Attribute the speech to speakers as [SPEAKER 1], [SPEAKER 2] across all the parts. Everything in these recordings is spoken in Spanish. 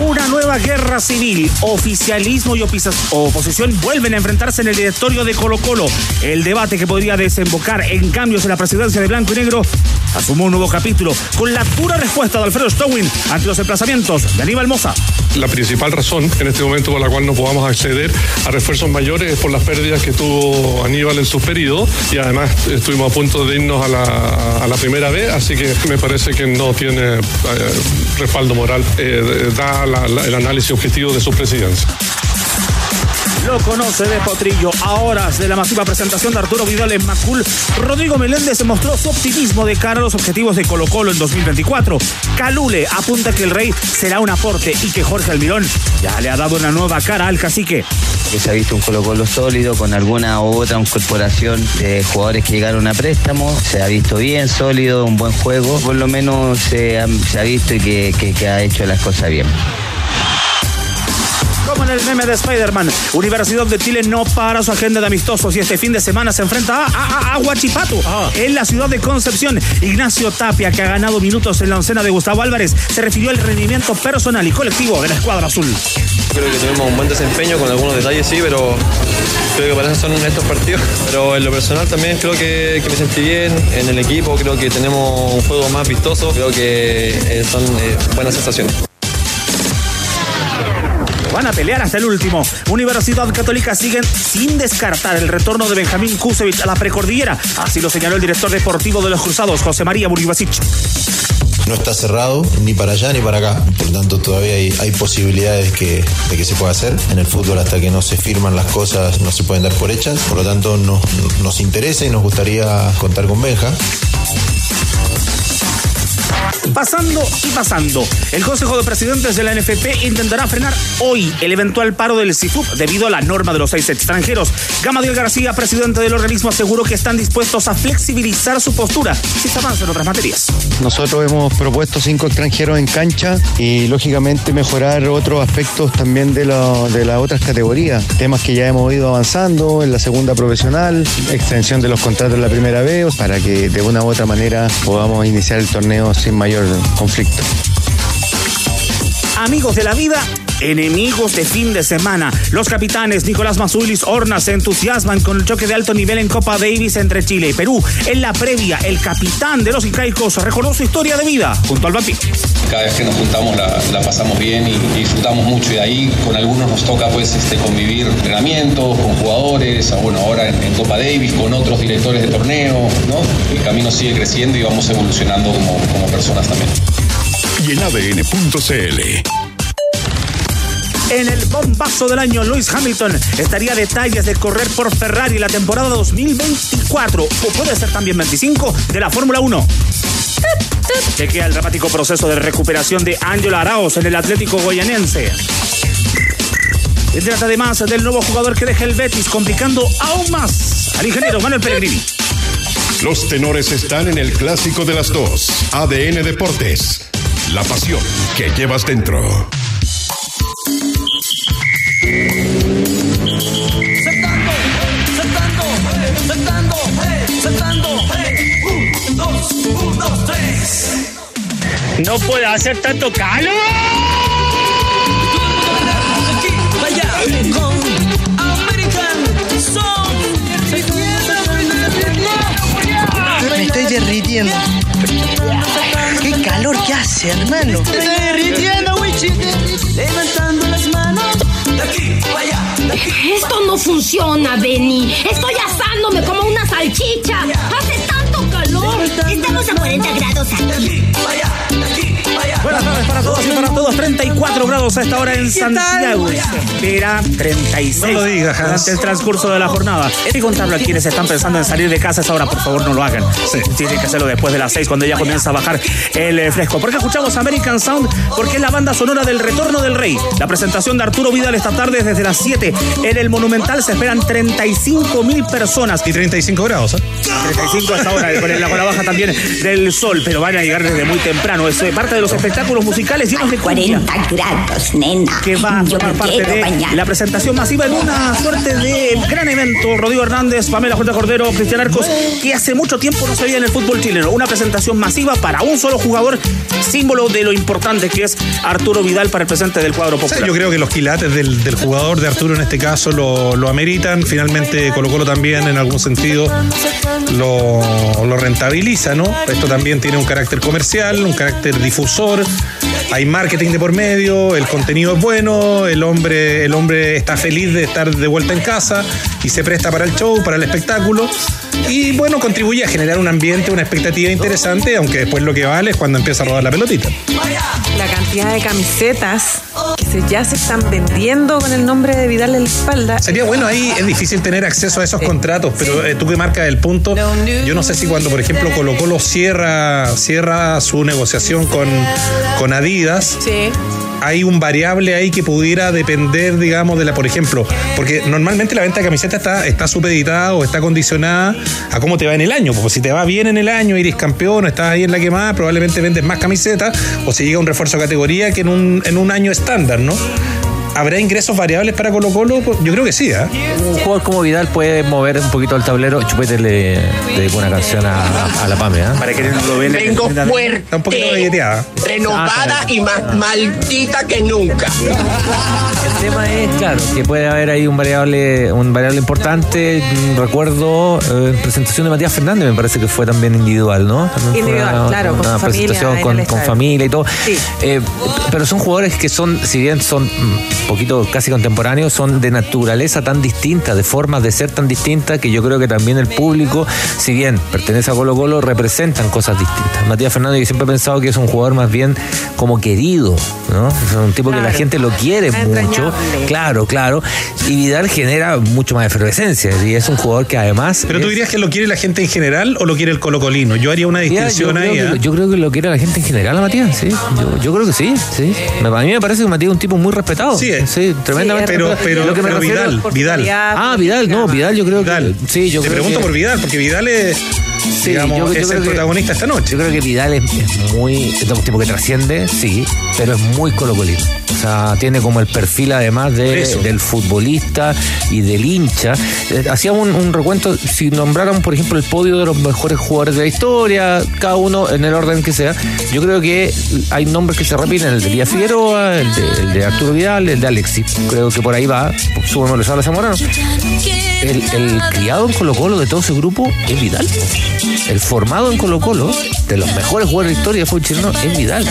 [SPEAKER 1] Una nueva guerra civil, oficialismo y oposición vuelven a enfrentarse en el directorio de Colo Colo. El debate que podría desembocar en cambios en la presidencia de Blanco y Negro asumó un nuevo capítulo con la pura respuesta de Alfredo Stowin ante los emplazamientos de Aníbal Moza.
[SPEAKER 2] La principal razón en este momento por la cual no podamos acceder a refuerzos mayores es por las pérdidas que tuvo Aníbal en su periodo y además estuvimos a punto de irnos a la, primera vez, así que me parece que no tiene eh, respaldo moral. Eh, da el análisis objetivo de su presidencia.
[SPEAKER 1] Lo conoce de Potrillo. A horas de la masiva presentación de Arturo Vidal en Macul, Rodrigo Meléndez mostró su optimismo de cara a los objetivos de Colo Colo en 2024. Calule apunta que el Rey será un aporte y que Jorge Almirón ya le ha dado una nueva cara al cacique.
[SPEAKER 3] se ha visto un Colo Colo sólido con alguna u otra incorporación de jugadores que llegaron a préstamo. Se ha visto bien, sólido, un buen juego. Por lo menos se ha, visto y que ha hecho las cosas bien
[SPEAKER 1] como en el meme de Spider-Man. Universidad de Chile no para su agenda de amistosos y este fin de semana se enfrenta a, a, Huachipato ah. en la ciudad de Concepción. Ignacio Tapia, que ha ganado minutos en la oncena de Gustavo Álvarez, se refirió al rendimiento personal y colectivo de la escuadra azul.
[SPEAKER 4] Creo que tuvimos un buen desempeño con algunos detalles, sí, pero creo que para eso son estos partidos. Pero en lo personal también creo que, me sentí bien. En el equipo creo que tenemos un juego más vistoso. Creo que eh, son eh, buenas sensaciones.
[SPEAKER 1] Van a pelear hasta el último. Universidad Católica siguen sin descartar el retorno de Benjamín Kusevich a la precordillera. Así lo señaló el director deportivo de los Cruzados, José María Buribasic.
[SPEAKER 5] No está cerrado ni para allá ni para acá, por lo tanto todavía hay, posibilidades de que se pueda hacer. En el fútbol hasta que no se firman las cosas no se pueden dar por hechas, por lo tanto nos interesa y nos gustaría contar con Benja.
[SPEAKER 1] Pasando y pasando. El Consejo de Presidentes de la NFP intentará frenar hoy el eventual paro del CIFUP debido a la norma de los seis extranjeros. Gamadiel García, presidente del organismo, aseguró que están dispuestos a flexibilizar su postura si se avanza en otras materias.
[SPEAKER 6] Nosotros hemos propuesto cinco extranjeros en cancha y lógicamente mejorar otros aspectos también de, de las otras categorías. Temas que ya hemos ido avanzando en la segunda profesional, extensión de los contratos en la primera vez, para que de una u otra manera podamos iniciar el torneo sin mayor conflicto.
[SPEAKER 1] Amigos de la vida, enemigos de fin de semana. Los capitanes Nicolás Mazulis Horna se entusiasman con el choque de alto nivel en Copa Davis entre Chile y Perú. En la previa, el capitán de los incaicos recordó su historia de vida junto al vampiro.
[SPEAKER 7] Cada vez que nos juntamos la, pasamos bien y, disfrutamos mucho y de ahí con algunos nos toca pues este, convivir entrenamientos con jugadores, ah, bueno, ahora en, Copa Davis con otros directores de torneo, ¿no? El camino sigue creciendo y vamos evolucionando como, como personas también.
[SPEAKER 8] Y en ADN.cl
[SPEAKER 1] en el bombazo del año, Lewis Hamilton estaría detalles de correr por Ferrari la temporada 2024 o puede ser también 25 de la Fórmula 1. Chequea el dramático proceso de recuperación de Ángelo Araos en el Atlético Goyanense. Se trata además del nuevo jugador que deja el Betis, complicando aún más al ingeniero Manuel Pellegrini.
[SPEAKER 8] Los tenores están en el clásico de las dos. ADN Deportes. La pasión que llevas dentro.
[SPEAKER 1] No puede hacer tanto calor.
[SPEAKER 9] Me estoy derritiendo. Qué calor que hace, hermano. Me estoy derritiendo, Wichi. Levantando
[SPEAKER 10] Esto no funciona, Benny. Estoy asándome como una salchicha. Hace tanto calor. Estamos a 40 grados aquí.
[SPEAKER 1] Buenas tardes para todos y para todos. 34 grados a esta hora en Santiago. Se espera 36.
[SPEAKER 11] No lo digas, Hans.
[SPEAKER 1] Durante el transcurso de la jornada. Y contarlo a quienes están pensando en salir de casa a esa hora, por favor, no lo hagan. Tienen que hacerlo después de las 6, cuando ya comienza a bajar el eh, fresco. Porque escuchamos American Sound, porque es la banda sonora del Retorno del Rey. La presentación de Arturo Vidal esta tarde desde las 7 en el Monumental. Se esperan 35 mil personas.
[SPEAKER 11] Y 35 grados, ¿eh?
[SPEAKER 1] 35 hasta ahora, con la, con la baja también del sol, pero van a llegar desde muy temprano. Es eh, parte de los espectáculos musicales llenos de cumbia.
[SPEAKER 12] 40 grados, nena.
[SPEAKER 1] Que va a formar parte de
[SPEAKER 12] bañar.
[SPEAKER 1] la presentación masiva en una suerte de gran evento. Rodrigo Hernández, Pamela J. Cordero, Cristian Arcos, que hace mucho tiempo no se veía en el fútbol chileno. Una presentación masiva para un solo jugador, símbolo de lo importante que es Arturo Vidal para el presente del cuadro
[SPEAKER 11] O sea,
[SPEAKER 1] popular.
[SPEAKER 11] yo creo que los quilates del, del jugador de Arturo en este caso lo, lo ameritan. Finalmente Colo Colo también en algún sentido lo, lo rentabiliza, ¿no? Esto también tiene un carácter comercial, un carácter difusor. Hay marketing de por medio, el contenido es bueno, el hombre, el hombre está feliz de estar de vuelta en casa y se presta para el show, para el espectáculo. Y bueno, contribuye a generar un ambiente, una expectativa interesante, aunque después lo que vale es cuando empieza a rodar la pelotita.
[SPEAKER 13] La cantidad de camisetas que se, ya se están vendiendo con el nombre de Vidal en la espalda.
[SPEAKER 11] Sería bueno ahí, es difícil tener acceso a esos contratos, pero eh, tú que marcas el punto, yo no sé si cuando, por ejemplo, Colo Colo cierra, cierra su negociación con, con Adidas,
[SPEAKER 13] Sí.
[SPEAKER 11] Hay un variable ahí que pudiera depender, digamos, de la, por ejemplo, porque normalmente la venta de camiseta está, está supeditada o está condicionada a cómo te va en el año. Porque si te va bien en el año, eres campeón, estás ahí en la quemada, probablemente vendes más camisetas, o si llega un refuerzo de categoría que en un, en un año estándar, ¿no? ¿Habrá ingresos variables para Colo Colo? Yo creo que sí, ¿ah?
[SPEAKER 14] Un jugador como Vidal puede mover un poquito el tablero. Chupete le, dedicó una canción a, a la Pame. ¿ah?
[SPEAKER 1] Para que no lo ven.
[SPEAKER 15] Vengo fuerte.
[SPEAKER 11] Está un poquito galleteada.
[SPEAKER 15] Renovada y más maldita que nunca.
[SPEAKER 14] El tema es, claro, que puede haber ahí un variable, un variable importante. Recuerdo eh, presentación de Matías Fernández, me parece que fue también individual, ¿no? También fue
[SPEAKER 13] Individual,
[SPEAKER 14] una,
[SPEAKER 13] claro, con
[SPEAKER 14] una
[SPEAKER 13] su familia
[SPEAKER 14] presentación
[SPEAKER 13] en
[SPEAKER 14] con, con familia y todo.
[SPEAKER 13] Sí.
[SPEAKER 14] Eh, pero son jugadores que son, si bien son poquito casi contemporáneos, son de naturaleza tan distinta, de formas de ser tan distintas, que yo creo que también el público, si bien pertenece a Colo Colo, representan cosas distintas. Matías Fernández, yo siempre he pensado que es un jugador más bien como querido, ¿no? Es un tipo que la gente lo quiere mucho. Claro, claro. Y Vidal genera mucho más efervescencia. Y es un jugador que además.
[SPEAKER 11] Pero tú
[SPEAKER 14] es-
[SPEAKER 11] dirías que lo quiere la gente en general o lo quiere el colocolino. Yo haría una
[SPEAKER 14] yo,
[SPEAKER 11] distinción ahí. ¿ah?
[SPEAKER 14] lo- yo creo que lo quiere la gente en general, a Matías, sí. Yo, yo creo que sí, sí. A mí me parece que Matías es un tipo muy respetado.
[SPEAKER 11] Sí,
[SPEAKER 14] sí tremendamente.
[SPEAKER 11] pero- pero-
[SPEAKER 14] Lo que me
[SPEAKER 11] pero Vidal, Vidal.
[SPEAKER 14] Ah, Vidal, no, Vidal, yo creo
[SPEAKER 11] Vidal.
[SPEAKER 14] que. Sí, yo
[SPEAKER 11] Te
[SPEAKER 14] creo
[SPEAKER 11] pregunto
[SPEAKER 14] que-
[SPEAKER 11] por Vidal, porque Vidal es,
[SPEAKER 14] Sí,
[SPEAKER 11] digamos,
[SPEAKER 14] yo- yo
[SPEAKER 11] es
[SPEAKER 14] creo
[SPEAKER 11] el
[SPEAKER 14] que-
[SPEAKER 11] protagonista esta noche.
[SPEAKER 14] Yo creo que Vidal es, es muy. Es un tipo que trasciende, sí, pero es muy colocolino. O sea, tiene como el perfil además de, del futbolista y del hincha. Eh, Hacíamos un, un recuento, si nombráramos, por ejemplo, el podio de los mejores jugadores de la historia, cada uno en el orden que sea, yo creo que hay nombres que se repiten, el de Díaz Figueroa, el de, el de Arturo Vidal, el de Alexis. Creo que por ahí va, subémosle a Zamorano. El, criado en Colo Colo de todo ese grupo es Vidal. El formado en Colo Colo, de los mejores jugadores de historia de fútbol es Vidal.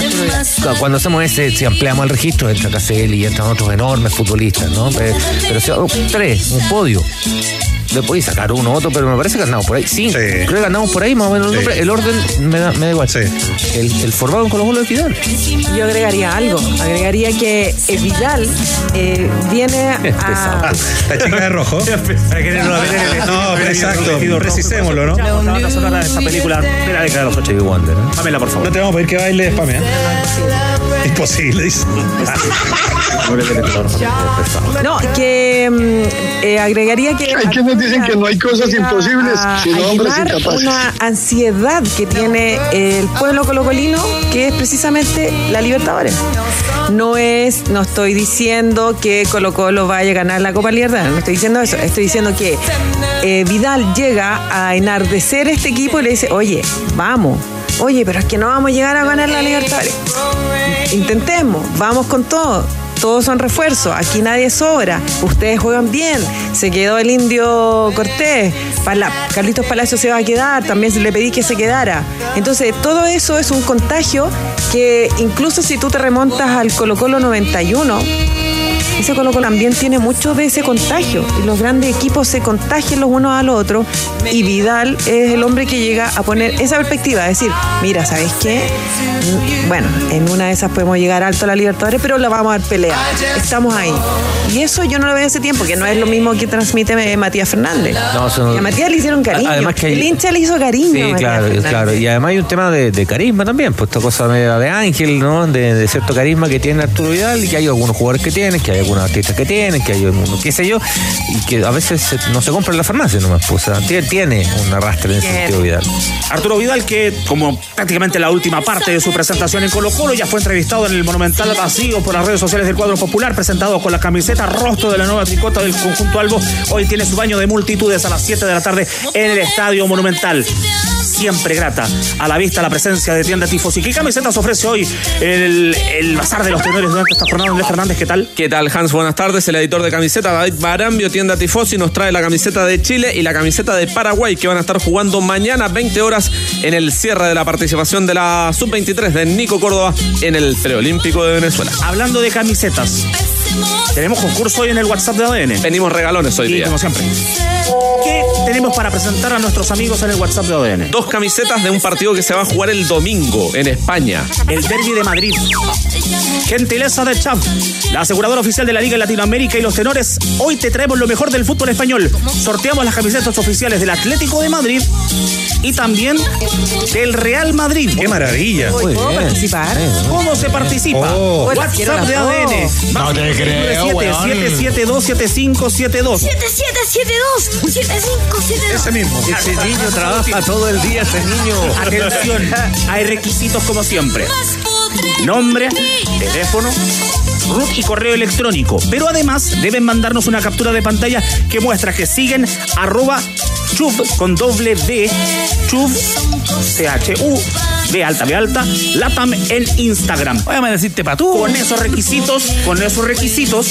[SPEAKER 14] Cuando hacemos ese, si ampliamos el registro, entra Caselli y entran otros enormes futbolistas, ¿no? Pero, pero hago tres, un podio. Le podéis sacar uno u otro, pero me parece que andamos por ahí. Sí, creo que andamos por ahí más o menos. el
[SPEAKER 11] Sí.
[SPEAKER 14] nombre. El orden me da, me da igual. El, el formado en Colo Colo es Vidal.
[SPEAKER 13] Yo agregaría algo. Agregaría que Vidal eh, viene a.
[SPEAKER 11] La chica de rojo.
[SPEAKER 1] No
[SPEAKER 11] exacto. Precisémoslo, ¿no?
[SPEAKER 1] La de esta película de la década de los 80.
[SPEAKER 14] Stevie Wonder, ¿eh?
[SPEAKER 1] Pamela, por favor.
[SPEAKER 11] No te vamos a pedir que baile spame, ¿eh? Imposible, dice.
[SPEAKER 13] No, que mm, eh, agregaría que.
[SPEAKER 16] Hay quienes dicen que no hay cosas imposibles,
[SPEAKER 13] a
[SPEAKER 16] sino hombres incapaces.
[SPEAKER 13] Una ansiedad que tiene el pueblo colocolino, que es precisamente la Libertadores. No es, no estoy diciendo que Colo Colo vaya a ganar la Copa Libertadores, no estoy diciendo eso, estoy diciendo que eh, Vidal llega a enardecer este equipo y le dice, oye, vamos, oye, pero es que no vamos a llegar a ganar la Libertadores. Intentemos, vamos con todo. Todos son refuerzos, aquí nadie sobra, ustedes juegan bien, se quedó el indio Cortés, Pala- Carlitos Palacio se va a quedar, también le pedí que se quedara. Entonces, todo eso es un contagio que incluso si tú te remontas al Colo Colo 91, ese Colo Colo también tiene mucho de ese contagio. Y los grandes equipos se contagian los unos a los otros. Y Vidal es el hombre que llega a poner esa perspectiva, decir, mira, ¿sabes qué? Mm, Bueno, en una de esas podemos llegar alto a la Libertadores, pero la vamos a dar pelea. Estamos ahí. Y eso yo no lo veo hace tiempo, que no es lo mismo que transmite eh, Matías Fernández.
[SPEAKER 14] No, eso-
[SPEAKER 13] Y a Matías le hicieron cariño.
[SPEAKER 14] Además que hay-
[SPEAKER 13] El hincha le hizo cariño. a
[SPEAKER 14] Sí, claro,
[SPEAKER 13] Fernández.
[SPEAKER 14] claro. Y además hay un tema de, de carisma también, pues esta cosa media de ángel, ¿no? De, de cierto carisma que tiene Arturo Vidal y que hay algunos jugadores que tienen, que hay algunos artistas que tienen, que hay uno, qué sé yo, y que a veces no se compra en la farmacia nomás, pues, o sea, tiene, tiene un arrastre en ese sentido Vidal.
[SPEAKER 1] Arturo Vidal, que como prácticamente la última parte de su presentación en Colo Colo, ya fue entrevistado en el Monumental Vacío por las redes sociales del cuadro popular, presentado con la camiseta rostro de la nueva tricota del conjunto Albo. Hoy tiene su baño de multitudes a las 7 de la tarde en el Estadio Monumental. Siempre grata a la vista la presencia de tienda Tifos. ¿Y qué camisetas ofrece hoy el, el Bazar de los Tenores durante esta jornada? Andrés Fernández, ¿qué tal?
[SPEAKER 12] ¿Qué tal, Hans? Buenas tardes. El editor de camiseta, David Barambio, tienda Tifosi, nos trae la camiseta de Chile y la camiseta de Paraguay, que van a estar jugando mañana 20 horas en el cierre de la participación de la Sub-23 de Nico Córdoba en el Preolímpico de Venezuela.
[SPEAKER 1] Hablando de camisetas, tenemos concurso hoy en el WhatsApp de ADN.
[SPEAKER 12] Venimos regalones hoy
[SPEAKER 1] Y
[SPEAKER 12] día.
[SPEAKER 1] como siempre. ¿Qué tenemos para presentar a nuestros amigos en el WhatsApp de ADN?
[SPEAKER 12] Dos camisetas de un partido que se va a jugar el domingo en España.
[SPEAKER 1] El Derby de Madrid. Gentileza de Chav, la aseguradora oficial de la Liga Latinoamérica y los tenores. Hoy te traemos lo mejor del fútbol español. Sorteamos las camisetas oficiales del Atlético de Madrid y también del Real Madrid.
[SPEAKER 11] ¡Qué maravilla!
[SPEAKER 13] Uy, ¿Puedo participar?
[SPEAKER 1] ¿Cómo se participa?
[SPEAKER 11] Oh.
[SPEAKER 1] WhatsApp de. ADN.
[SPEAKER 16] No te creo, weón.
[SPEAKER 1] 772-7572.
[SPEAKER 10] 7772 7572
[SPEAKER 11] Ese mismo.
[SPEAKER 14] Ese niño trabaja todo el día, ese niño.
[SPEAKER 1] Atención, hay requisitos como siempre. Nombre, teléfono, root y correo electrónico. Pero además deben mandarnos una captura de pantalla que muestra que siguen arroba chuv con doble D, chuv, C-H-U, B alta, B alta, Latam en Instagram.
[SPEAKER 14] Voy a decirte pa' tú.
[SPEAKER 1] Con esos requisitos, con esos requisitos,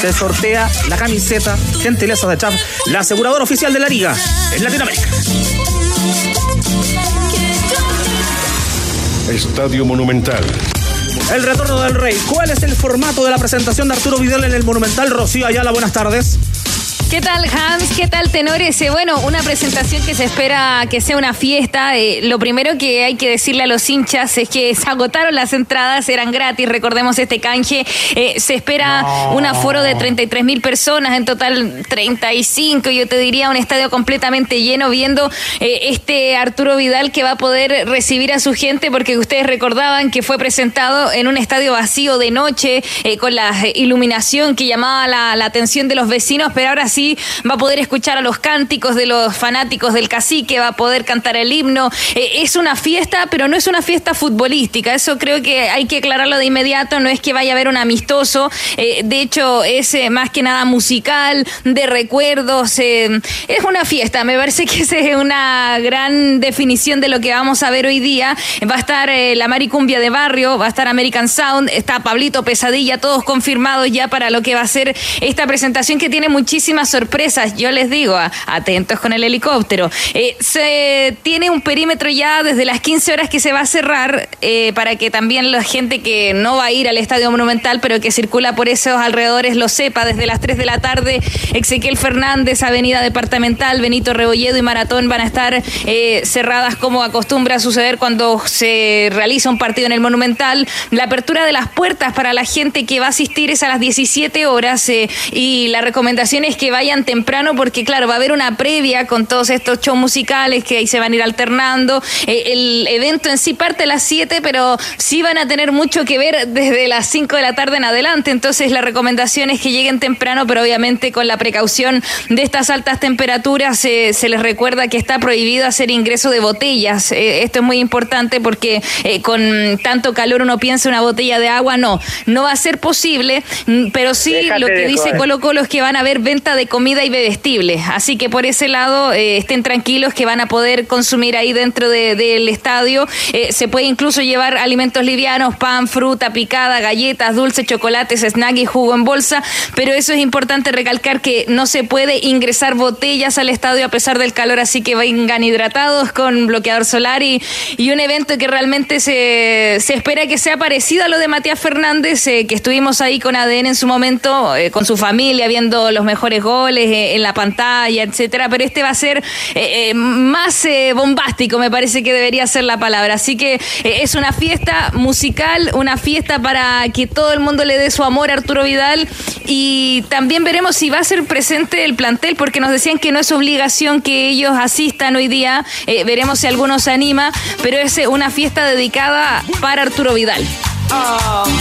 [SPEAKER 1] se sortea la camiseta Gentileza de Chav, la aseguradora oficial de la liga en Latinoamérica.
[SPEAKER 8] Estadio Monumental.
[SPEAKER 1] El retorno del rey. ¿Cuál es el formato de la presentación de Arturo Vidal en el Monumental? Rocío Ayala, buenas tardes.
[SPEAKER 17] ¿Qué tal Hans? ¿Qué tal tenores? Eh, bueno, una presentación que se espera que sea una fiesta. Eh, lo primero que hay que decirle a los hinchas es que se agotaron las entradas, eran gratis, recordemos este canje. Eh, se espera un aforo de 33 mil personas, en total 35, yo te diría un estadio completamente lleno viendo eh, este Arturo Vidal que va a poder recibir a su gente porque ustedes recordaban que fue presentado en un estadio vacío de noche con la iluminación que llamaba la, la atención de los vecinos, pero ahora sí va a poder escuchar a los cánticos de los fanáticos del cacique, va a poder cantar el himno. Eh, es una fiesta, pero no es una fiesta futbolística. Eso creo que hay que aclararlo de inmediato. No es que vaya a haber un amistoso. Eh, de hecho, es eh, más que nada musical, de recuerdos. es una fiesta. Me parece que esa es una gran definición de lo que vamos a ver hoy día. Va a estar la Maricumbia de Barrio, va a estar American Sound, está Pablito Pesadilla, todos confirmados ya para lo que va a ser esta presentación que tiene muchísimas sorpresas. Yo les digo, atentos con el helicóptero. Eh, se tiene un perímetro ya desde las 15 horas que se va a cerrar eh, para que también la gente que no va a ir al Estadio Monumental, pero que circula por esos alrededores lo sepa. Desde las 3 de la tarde, Ezequiel Fernández, Avenida Departamental, Benito Rebolledo y Maratón van a estar eh, cerradas como acostumbra suceder cuando se realiza un partido en el Monumental. La apertura de las puertas para la gente que va a asistir es a las 17 horas y la recomendación es que vayan temprano porque claro, va a haber una previa con todos estos shows musicales que ahí se van a ir alternando. Eh, el evento en sí parte a las 7, pero sí van a tener mucho que ver desde las 5 de la tarde en adelante. Entonces la recomendación es que lleguen temprano, pero obviamente con la precaución de estas altas temperaturas eh, se les recuerda que está prohibido hacer ingreso de botellas. Eh, esto es muy importante porque eh, con tanto calor uno piensa una botella de agua, no, no va a ser posible, mm, pero sí
[SPEAKER 18] Déjate
[SPEAKER 17] lo que dice. Colo Colo es que van a haber venta de de comida y bebestibles. Así que por ese lado eh, estén tranquilos que van a poder consumir ahí dentro de- del estadio. Eh, se puede incluso llevar alimentos livianos, pan, fruta picada, galletas, dulces, chocolates, snack y jugo en bolsa. Pero eso es importante recalcar que no se puede ingresar botellas al estadio a pesar del calor, así que vengan hidratados con bloqueador solar y, y un evento que realmente se, se espera que sea parecido a lo de Matías Fernández, eh, que estuvimos ahí con ADN en su momento, con su familia, viendo los mejores goles eh, en la pantalla, etcétera. Pero este va a ser eh, eh, más eh, bombástico, me parece que debería ser la palabra. Así que eh, es una fiesta musical, una fiesta para que todo el mundo le dé su amor a Arturo Vidal y también veremos si va a ser presente el plantel, porque nos decían que no es obligación que ellos asistan hoy día. Veremos si alguno se anima, pero es una fiesta dedicada para Arturo Vidal.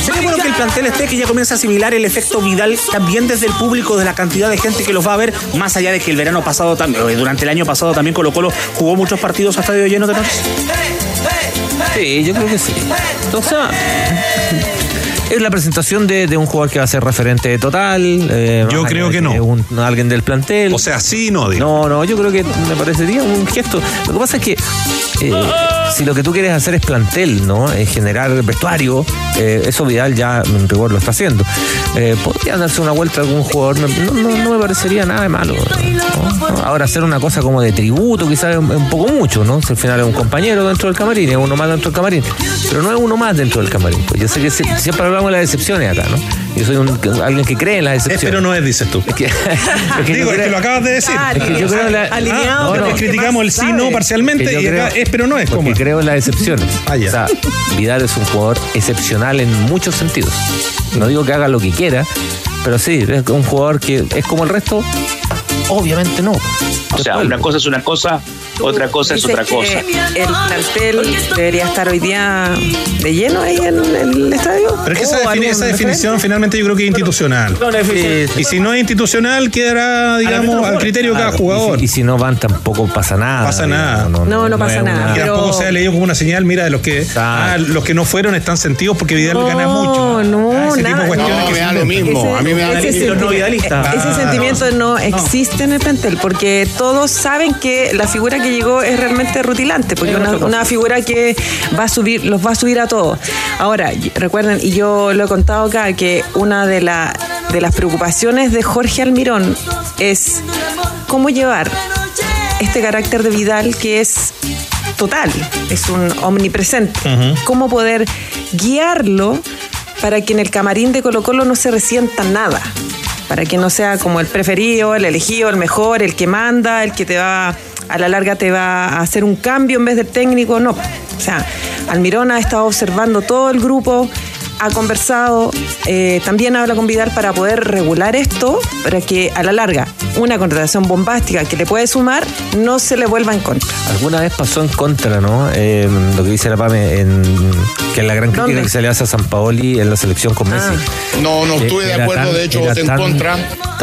[SPEAKER 1] Sería bueno que el plantel esté, que ya comienza a asimilar el efecto Vidal también desde el público, de la cantidad de gente que los va a ver, más allá de que el verano pasado también, eh, durante el año pasado también Colo Colo jugó muchos partidos a estadio lleno de noches.
[SPEAKER 14] Sí, yo creo que sí. O es la presentación de, de un jugador que va a ser referente total. eh,
[SPEAKER 11] Yo creo que no.
[SPEAKER 14] un- alguien del plantel.
[SPEAKER 11] O sea, sí, no, digo.
[SPEAKER 14] No, no, yo creo que me parecería un gesto. Lo que pasa es que eh, si lo que tú quieres hacer es plantel, ¿no? Es generar vestuario, eh, eso Vidal ya en rigor lo está haciendo. Eh, podría darse una vuelta a algún jugador, no, no- no me parecería nada de malo. ¿no? Ahora hacer una cosa como de tributo, quizás un, poco mucho, ¿no? Si al final es un compañero dentro del camarín, es uno más dentro del camarín. Pero no es uno más dentro del camarín. Pues yo sé que si- siempre hablamos de las excepciones acá, ¿no? Yo soy un- alguien que cree en las excepciones.
[SPEAKER 11] pero no es, dices tú.
[SPEAKER 14] Es que, es que
[SPEAKER 11] Digo, es que lo acabas de decir.
[SPEAKER 14] Es que yo creo en la-
[SPEAKER 11] Ah,
[SPEAKER 14] no,
[SPEAKER 11] criticamos el sí, no parcialmente y acá es, pero no es
[SPEAKER 14] porque
[SPEAKER 11] como.
[SPEAKER 14] creo en las excepciones.
[SPEAKER 11] Ah, ya.
[SPEAKER 14] O sea, Vidal es un jugador excepcional en muchos sentidos. No digo que haga lo que quiera, pero sí, es un jugador que es como el resto. Obviamente no.
[SPEAKER 18] O sea, una cosa es una cosa, otra cosa es otra cosa.
[SPEAKER 13] El plantel debería estar hoy día de lleno ahí en el estadio.
[SPEAKER 11] Pero es que esa,
[SPEAKER 13] ¿O
[SPEAKER 11] defini- esa definición finalmente yo creo que es institucional. Y si no es institucional, quedará, digamos, al criterio de cada jugador.
[SPEAKER 14] Y si, y si no van, tampoco pasa nada.
[SPEAKER 11] pasa nada.
[SPEAKER 13] No, no pasa
[SPEAKER 14] es
[SPEAKER 13] nada,
[SPEAKER 11] Y
[SPEAKER 13] pero-
[SPEAKER 11] tampoco se ha leído como una señal, mira, de los que ah, los que no fueron están sentidos porque Vidal le gana mucho.
[SPEAKER 13] No,
[SPEAKER 11] Ah, ese tipo
[SPEAKER 13] nada.
[SPEAKER 11] de cuestiones
[SPEAKER 13] No,
[SPEAKER 11] que
[SPEAKER 13] me da lo mismo. A mí me da
[SPEAKER 1] no
[SPEAKER 13] senti-
[SPEAKER 1] vidalistas.
[SPEAKER 13] Ese
[SPEAKER 11] Ah,
[SPEAKER 13] sentimiento no existe en el plantel porque todos saben que la figura que llegó es realmente rutilante, porque
[SPEAKER 1] Es
[SPEAKER 13] una, figura que va a subir, los va a subir a todos. Ahora, recuerden, y yo lo he contado acá, que una de, la, de las preocupaciones de Jorge Almirón es cómo llevar este carácter de Vidal que es total, es un omnipresente. Cómo poder guiarlo para que en el camarín de Colo Colo no se resienta nada. Para que no sea como el preferido, el elegido, el mejor, el que manda, el que te va, a la larga te va a hacer un cambio en vez del técnico. No. O sea, Almirón ha estado observando todo el grupo, ha conversado, eh, también habla con Vidal para poder regular esto, para que a la larga una contratación bombástica que le puede sumar no se le vuelva en contra.
[SPEAKER 14] Alguna vez pasó en contra, ¿no? Eh, lo que dice la PAME, en, que es la gran crítica
[SPEAKER 13] ¿Dónde?
[SPEAKER 14] que se le hace a San Paoli en la selección con Messi.
[SPEAKER 19] No, no
[SPEAKER 14] Que
[SPEAKER 19] estuve de acuerdo,
[SPEAKER 14] tan-
[SPEAKER 19] de hecho voté en contra.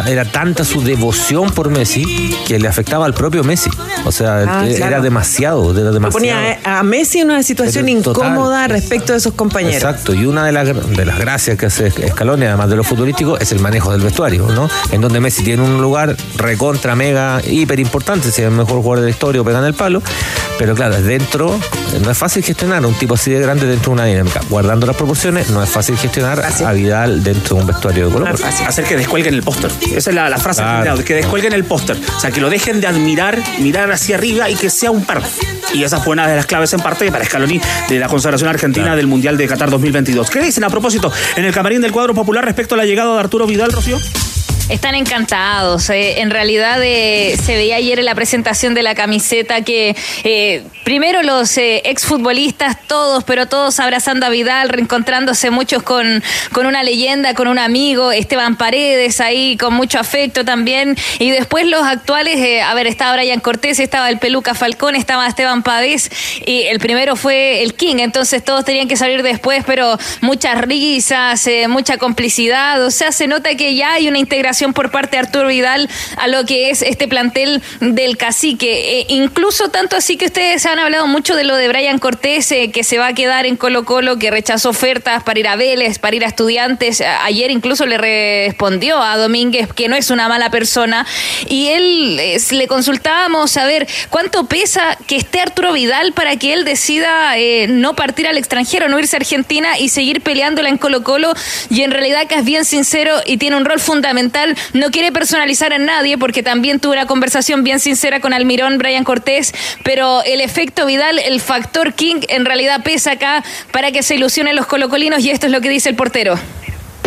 [SPEAKER 14] Era tanta su devoción por Messi que le afectaba al propio Messi. O sea,
[SPEAKER 13] Ah,
[SPEAKER 14] era
[SPEAKER 13] claro.
[SPEAKER 14] demasiado, era
[SPEAKER 13] Lo
[SPEAKER 14] demasiado.
[SPEAKER 13] ponía a Messi en una situación
[SPEAKER 14] total.
[SPEAKER 13] incómoda respecto de sus compañeros.
[SPEAKER 14] Exacto, y una de, las de las gracias que hace Scaloni, además de lo futbolístico, es el manejo del vestuario, ¿no? En donde Messi tiene un lugar recontra, mega, hiper importante, si es el mejor jugador de la historia o pegan el palo, pero claro, dentro, no es fácil gestionar a un tipo así de grande dentro de una dinámica. Guardando las proporciones, no es fácil gestionar a Vidal dentro de un vestuario de color.
[SPEAKER 1] Hacer que descuelguen el póster. Esa es la, la frase
[SPEAKER 14] Claro.
[SPEAKER 1] que descuelguen el póster. O sea, que lo dejen de admirar, mirar hacia arriba y que sea un perro. Y esa fue una de las claves en parte para Scaloni de la consagración argentina del Mundial de Qatar 2022. ¿Qué dicen a propósito en el camarín del cuadro popular respecto a la llegada de Arturo Vidal, Rocío?
[SPEAKER 17] Están encantados. eh, en realidad eh, se veía ayer en la presentación de la camiseta que eh, primero los eh, exfutbolistas, todos, pero todos abrazando a Vidal, reencontrándose muchos con, con una leyenda, con un amigo, Esteban Paredes ahí con mucho afecto también. Y después los actuales, eh, a ver, estaba Brian Cortés, estaba el Peluca Falcón, estaba Esteban Pavés y el primero fue el King, entonces todos tenían que salir después, pero muchas risas, eh, mucha complicidad, o sea, se nota que ya hay una integración por parte de Arturo Vidal a lo que es este plantel del cacique. Eh, incluso tanto así que ustedes han hablado mucho de lo de Brian Cortés, eh, que se va a quedar en Colo Colo, que rechazó ofertas para ir a Vélez, para ir a estudiantes. Ayer incluso le respondió a Domínguez que no es una mala persona. Y él le consultábamos a ver cuánto pesa que esté Arturo Vidal para que él decida eh, no partir al extranjero, no irse a Argentina y seguir peleándola en Colo Colo. Y en realidad que es bien sincero y tiene un rol fundamental. No quiere personalizar a nadie porque también tuvo una conversación bien sincera con Almirón Brian Cortés, pero el efecto Vidal, el factor King, en realidad pesa acá para que se ilusionen los colocolinos y esto es lo que dice el portero.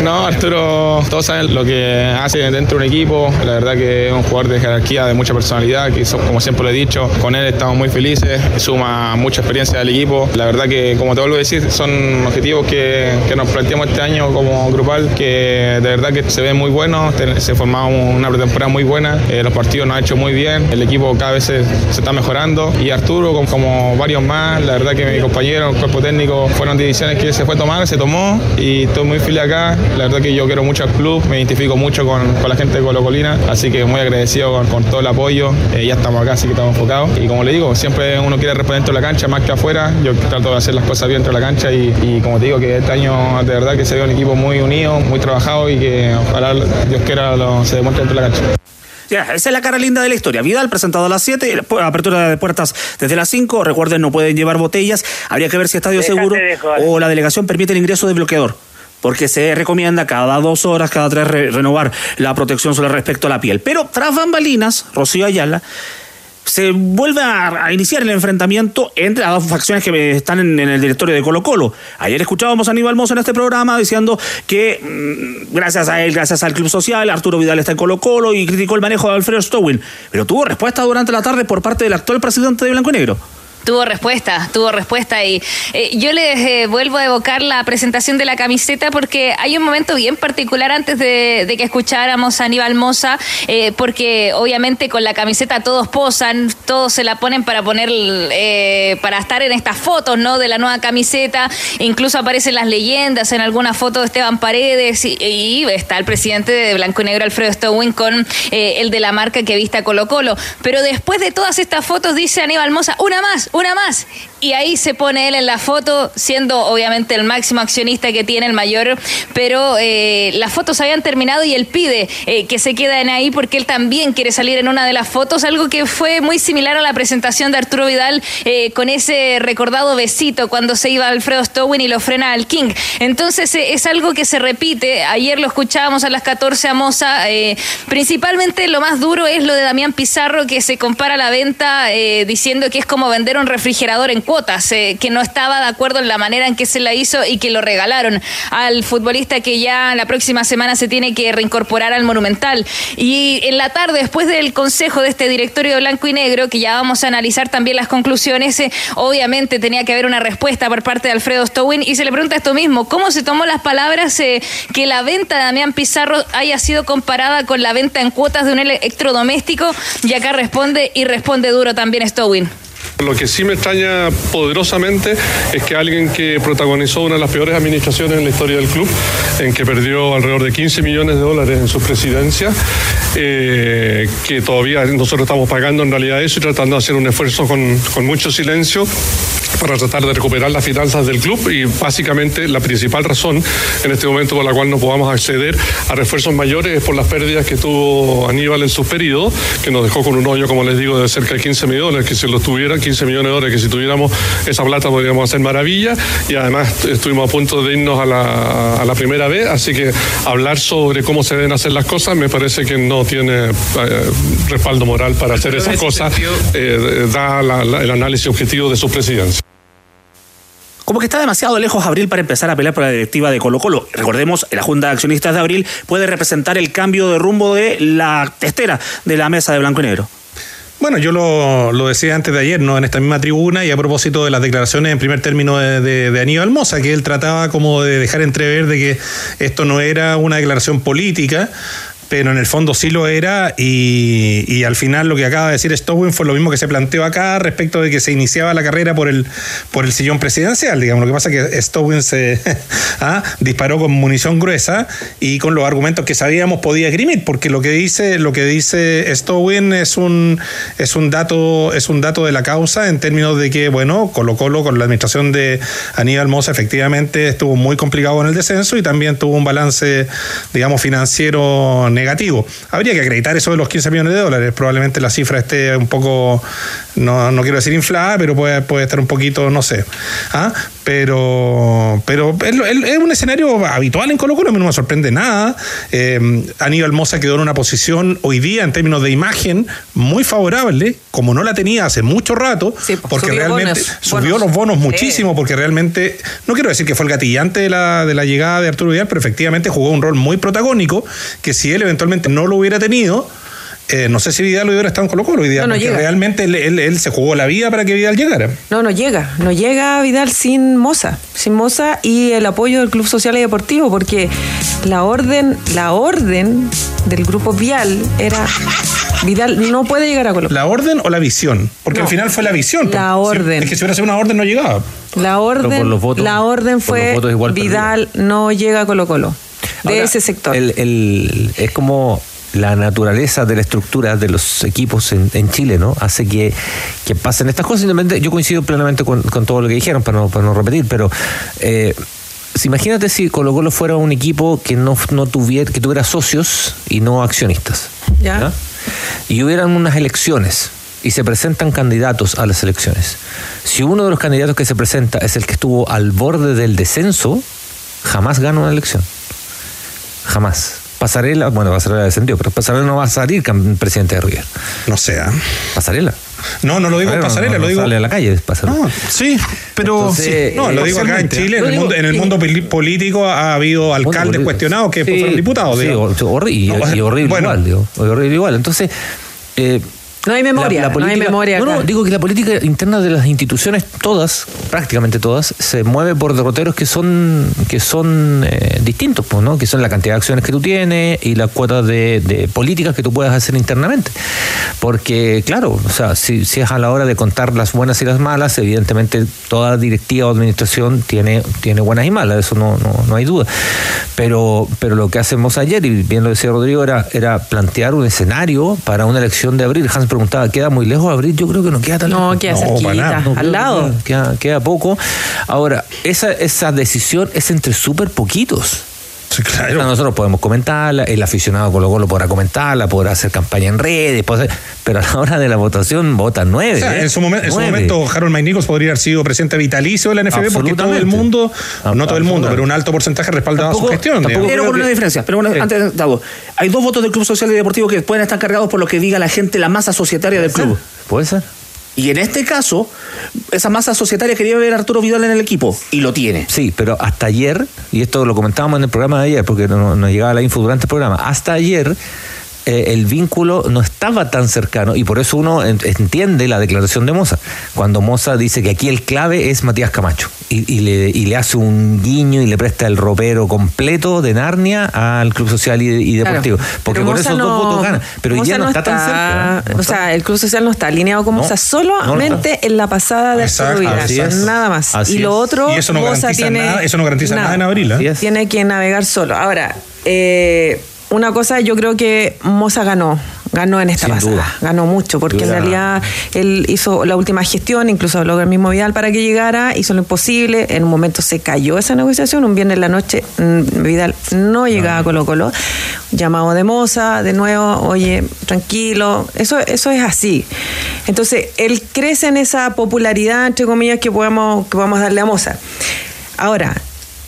[SPEAKER 19] No, Arturo, todos saben lo que hace dentro de un equipo. La verdad que es un jugador de jerarquía, de mucha personalidad, que como siempre lo he dicho, con él estamos muy felices, suma mucha experiencia del equipo. La verdad que, como te vuelvo a decir, son objetivos que, nos planteamos este año como grupal, que de verdad que se ven muy buenos, se formado una pretemporada muy buena, eh, los partidos nos ha hecho muy bien, el equipo cada vez se, está mejorando y Arturo, como, como, varios más, la verdad que mi compañero, el cuerpo técnico, fueron decisiones que se fue a tomar, se tomó y estoy muy feliz acá. La verdad que yo quiero mucho al club, me identifico mucho con, con la gente de Colo Colina, así que muy agradecido con, con todo el apoyo. Eh, ya estamos acá, así que estamos enfocados. Y como le digo, siempre uno quiere responder dentro de la cancha más que afuera. Yo trato de hacer las cosas bien dentro de la cancha y, y como te digo, que este año de verdad que se ve un equipo muy unido, muy trabajado y que ojalá Dios quiera lo, se demuestre dentro de la cancha.
[SPEAKER 1] Ya, esa es la cara linda de la historia. Vidal presentado a las 7, apertura de puertas desde las 5. Recuerden, no pueden llevar botellas. Habría que ver si Estadio Seguro o la delegación permite el ingreso de bloqueador porque se recomienda cada dos horas, cada tres renovar la protección sobre respecto a la piel. Pero tras bambalinas, Rocío Ayala se vuelve a, iniciar el enfrentamiento entre las dos facciones que están en, el directorio de Colo Colo. Ayer escuchábamos a Aníbal Mozo en este programa diciendo que mm, gracias a él, gracias al Club Social, Arturo Vidal está en Colo Colo y criticó el manejo de Alfredo Stowin. Pero tuvo respuesta durante la tarde por parte del actual presidente de Blanco y Negro.
[SPEAKER 17] Tuvo respuesta, tuvo respuesta y eh, yo les eh, vuelvo a evocar la presentación de la camiseta porque hay un momento bien particular antes de, que escucháramos a Aníbal Moza, eh, porque obviamente con la camiseta todos posan, todos se la ponen para poner, para estar en estas fotos, ¿no? De la nueva camiseta, incluso aparecen las leyendas en alguna foto de Esteban Paredes y, está el presidente de Blanco y Negro, Alfredo Stowin, con el de la marca que vista Colo Colo. Pero después de todas estas fotos dice Aníbal Moza, una más, una más. Y ahí se pone él en la foto, siendo obviamente el máximo accionista que tiene el mayor, pero eh, las fotos habían terminado y él pide eh, que se queden ahí porque él también quiere salir en una de las fotos, algo que fue muy similar a la presentación de Arturo Vidal eh, con ese recordado besito cuando se iba Alfredo Stowin y lo frena al King. Entonces es algo que se repite, ayer lo escuchábamos a las 14 a Moza, principalmente lo más duro es lo de Damián Pizarro que se compara la venta diciendo que es como vender un refrigerador en eh, que no estaba de acuerdo en la manera en que se la hizo y que lo regalaron al futbolista que ya la próxima semana se tiene que reincorporar al Monumental. Y en la tarde, después del consejo de este directorio blanco y negro, que ya vamos a analizar también las conclusiones, eh, obviamente tenía que haber una respuesta por parte de Alfredo Stowin y se le pregunta esto mismo, ¿cómo se tomó las palabras eh, que la venta de Damián Pizarro haya sido comparada con la venta en cuotas de un electrodoméstico? Y acá responde y responde duro también Stowin.
[SPEAKER 2] Lo que sí me extraña poderosamente es que alguien que protagonizó una de las peores administraciones en la historia del club, en que perdió alrededor de 15 millones de dólares en su presidencia, eh, que todavía nosotros estamos pagando en realidad eso y tratando de hacer un esfuerzo con, mucho silencio para tratar de recuperar las finanzas del club y básicamente la principal razón en este momento por la cual no podamos acceder a refuerzos mayores es por las pérdidas que tuvo Aníbal en su periodo, que nos dejó con un hoyo, como les digo, de cerca de 15 millones, que si lo tuviera, 15 millones de dólares, que si tuviéramos esa plata podríamos hacer maravilla y además estuvimos a punto de irnos a la, a la primera vez, así que hablar sobre cómo se deben hacer las cosas me parece que no tiene eh, respaldo moral para hacer esas cosas, eh, da el análisis objetivo de su presidencia.
[SPEAKER 1] Como que está demasiado lejos Abril para empezar a pelear por la directiva de Colo Colo. Recordemos, la Junta de Accionistas de Abril puede representar el cambio de rumbo de la testera de la mesa de blanco y negro.
[SPEAKER 11] Bueno, yo lo, decía antes de ayer, ¿no? En esta misma tribuna y a propósito de las declaraciones en primer término de, de, Aníbal Mosa, que él trataba como de dejar entrever de que esto no era una declaración política, pero en el fondo sí lo era y, al final lo que acaba de decir Stowin fue lo mismo que se planteó acá respecto de que se iniciaba la carrera por el, por el sillón presidencial, digamos. Lo que pasa es que Stowin se ah, disparó con munición gruesa y con los argumentos que sabíamos podía esgrimir, porque lo que dice, lo que dice Stowin es un, es un dato, es un dato de la causa en términos de que, bueno, Colo Colo con la administración de Aníbal Mosa efectivamente estuvo muy complicado en el descenso y también tuvo un balance, digamos, financiero negativo. Habría que acreditar eso de los 15 millones de dólares. Probablemente la cifra esté un poco, no, no quiero decir inflada, pero puede, puede estar un poquito, no sé. ¿Ah? Pero, pero es, es un escenario habitual en Colo Colo, a mí no me sorprende nada. Eh, Aníbal Mosa quedó en una posición hoy día en términos de imagen muy favorable, como no la tenía hace mucho rato, porque
[SPEAKER 13] subió
[SPEAKER 11] realmente
[SPEAKER 13] bonos,
[SPEAKER 11] subió
[SPEAKER 13] bonos.
[SPEAKER 11] los bonos
[SPEAKER 13] Sí.
[SPEAKER 11] muchísimo, porque realmente, no quiero decir que fue el gatillante de la, de la llegada de Arturo Vidal, pero efectivamente jugó un rol muy protagónico, que si él eventualmente no lo hubiera tenido, eh, no sé si Vidal hubiera estado en Colo Colo hoy día,
[SPEAKER 13] No, no
[SPEAKER 11] porque
[SPEAKER 13] llega.
[SPEAKER 11] realmente él, él- él se jugó la vida para que Vidal llegara.
[SPEAKER 13] No, no llega. No llega Vidal sin Moza. Sin Moza y el apoyo del Club Social y Deportivo, porque la orden, la orden del grupo Vial era Vidal no puede llegar a Colo Colo.
[SPEAKER 11] ¿La orden o la visión? Porque
[SPEAKER 13] No.
[SPEAKER 11] al final fue la visión.
[SPEAKER 13] La
[SPEAKER 11] porque si-
[SPEAKER 13] orden.
[SPEAKER 11] es que si hubiera sido una orden no llegaba.
[SPEAKER 13] La
[SPEAKER 14] por
[SPEAKER 13] orden,
[SPEAKER 14] los votos-
[SPEAKER 13] la orden
[SPEAKER 14] por los
[SPEAKER 13] fue
[SPEAKER 14] votos igual
[SPEAKER 13] Vidal no llega a Colo Colo. De
[SPEAKER 14] Ahora,
[SPEAKER 13] ese sector.
[SPEAKER 14] el- el- es como la naturaleza de la estructura de los equipos en, en Chile, ¿no? Hace que, que pasen estas cosas. Yo coincido plenamente con, con todo lo que dijeron, para no, para no repetir, pero eh, imagínate si Colo Colo fuera un equipo que no, no tuviera, que tuviera socios y no accionistas.
[SPEAKER 13] Ya.
[SPEAKER 14] Y hubieran unas elecciones y se presentan candidatos a las elecciones. Si uno de los candidatos que se presenta es el que estuvo al borde del descenso, jamás gana una elección. Jamás. Pasarela, bueno, Pasarela descendió, pero Pasarela no va a salir presidente de River.
[SPEAKER 11] No sea.
[SPEAKER 14] Pasarela.
[SPEAKER 11] No, no lo digo Pasarela,
[SPEAKER 14] no,
[SPEAKER 11] lo digo.
[SPEAKER 14] sale a la calle, Pasarela.
[SPEAKER 11] No, sí, pero
[SPEAKER 14] Entonces,
[SPEAKER 11] sí. no,
[SPEAKER 14] eh,
[SPEAKER 11] lo digo acá en
[SPEAKER 14] parcialmente.
[SPEAKER 11] Chile, en el
[SPEAKER 14] digo-
[SPEAKER 11] mundo, en el mundo poli- político ha habido alcaldes cuestionados que
[SPEAKER 14] Sí,
[SPEAKER 11] fueron diputados.
[SPEAKER 14] sí,
[SPEAKER 11] digamos.
[SPEAKER 14] o- horri- y, horrible
[SPEAKER 11] bueno.
[SPEAKER 14] igual, digo. Horrible igual. Entonces. eh,
[SPEAKER 13] no hay memoria, no hay memoria
[SPEAKER 14] No, no,
[SPEAKER 13] acá.
[SPEAKER 14] digo que la política interna de las instituciones, todas, prácticamente todas, se mueve por derroteros que son que son eh, distintos, pues, ¿no? Que son la cantidad de acciones que tú tienes y la cuota de, de políticas que tú puedas hacer internamente. Porque, claro, o sea, si, si es a la hora de contar las buenas y las malas, evidentemente toda directiva o administración tiene, tiene buenas y malas, eso no, no, no hay duda. Pero, pero lo que hacemos ayer, y bien lo decía Rodrigo, era, era plantear un escenario para una elección de abril. Hans preguntaba, ¿queda muy lejos abril? Yo creo que no queda tan
[SPEAKER 13] No,
[SPEAKER 14] lejos.
[SPEAKER 13] queda cerquita, al
[SPEAKER 14] que
[SPEAKER 13] lado.
[SPEAKER 14] Queda, queda- queda poco. Ahora, esa, esa decisión es entre súper poquitos.
[SPEAKER 11] Claro.
[SPEAKER 14] nosotros podemos comentarla, el aficionado Colo Colo podrá comentarla, podrá hacer campaña en redes, hacer- pero a la hora de la votación vota nueve.
[SPEAKER 11] O sea,
[SPEAKER 14] ¿eh?
[SPEAKER 11] en su, momen- en su momento, Harold Maynicos podría haber sido presidente vitalicio de la NFB porque todo el mundo, no todo el mundo, pero un alto porcentaje respaldaba su gestión.
[SPEAKER 1] Pero con una diferencia. Pero bueno, antes, Dago, hay dos votos del Club Social y Deportivo que pueden estar cargados por lo que diga la gente, la masa societaria del club.
[SPEAKER 14] Puede ser.
[SPEAKER 1] Y en este caso, esa masa societaria quería ver a Arturo Vidal en el equipo y lo tiene.
[SPEAKER 14] Sí, pero hasta ayer, y esto lo comentábamos en el programa de ayer, porque no- nos llegaba la info durante el programa, hasta ayer eh, el vínculo no estaba tan cercano y por eso uno en- entiende la declaración de Moza. Cuando Moza dice que aquí el clave es Matías Camacho y, y le, y le hace un guiño y le presta el ropero completo de Narnia al Club Social y, y
[SPEAKER 13] Claro.
[SPEAKER 14] Deportivo. Porque con
[SPEAKER 13] Moza
[SPEAKER 14] esos dos votos gana. Pero
[SPEAKER 13] Moza
[SPEAKER 14] día no, está, tan cerca. ¿eh? No
[SPEAKER 13] O
[SPEAKER 14] está-
[SPEAKER 13] sea, el Club Social no está alineado con Moza, solamente en la pasada de
[SPEAKER 11] Exacto.
[SPEAKER 13] Nada más.
[SPEAKER 11] Así
[SPEAKER 13] y lo
[SPEAKER 11] es.
[SPEAKER 13] otro,
[SPEAKER 11] Y eso no
[SPEAKER 13] Moza tiene
[SPEAKER 11] nada- eso no garantiza nada en abril, ¿eh?
[SPEAKER 13] Tiene que navegar solo. Ahora, eh, una cosa, yo creo que Moza ganó. Ganó en esta
[SPEAKER 14] Sin
[SPEAKER 13] pasada.
[SPEAKER 14] duda.
[SPEAKER 13] Ganó mucho, porque en realidad él hizo la última gestión, incluso habló con el mismo Vidal para que llegara, hizo lo imposible. En un momento se cayó esa negociación. Un viernes en la noche, mm, Vidal no llegaba a Colo Colo. Llamado de Moza, de nuevo, oye, tranquilo. Eso, eso es así. Entonces, él crece en esa popularidad, entre comillas, que podemos, que podamos darle a Moza. Ahora,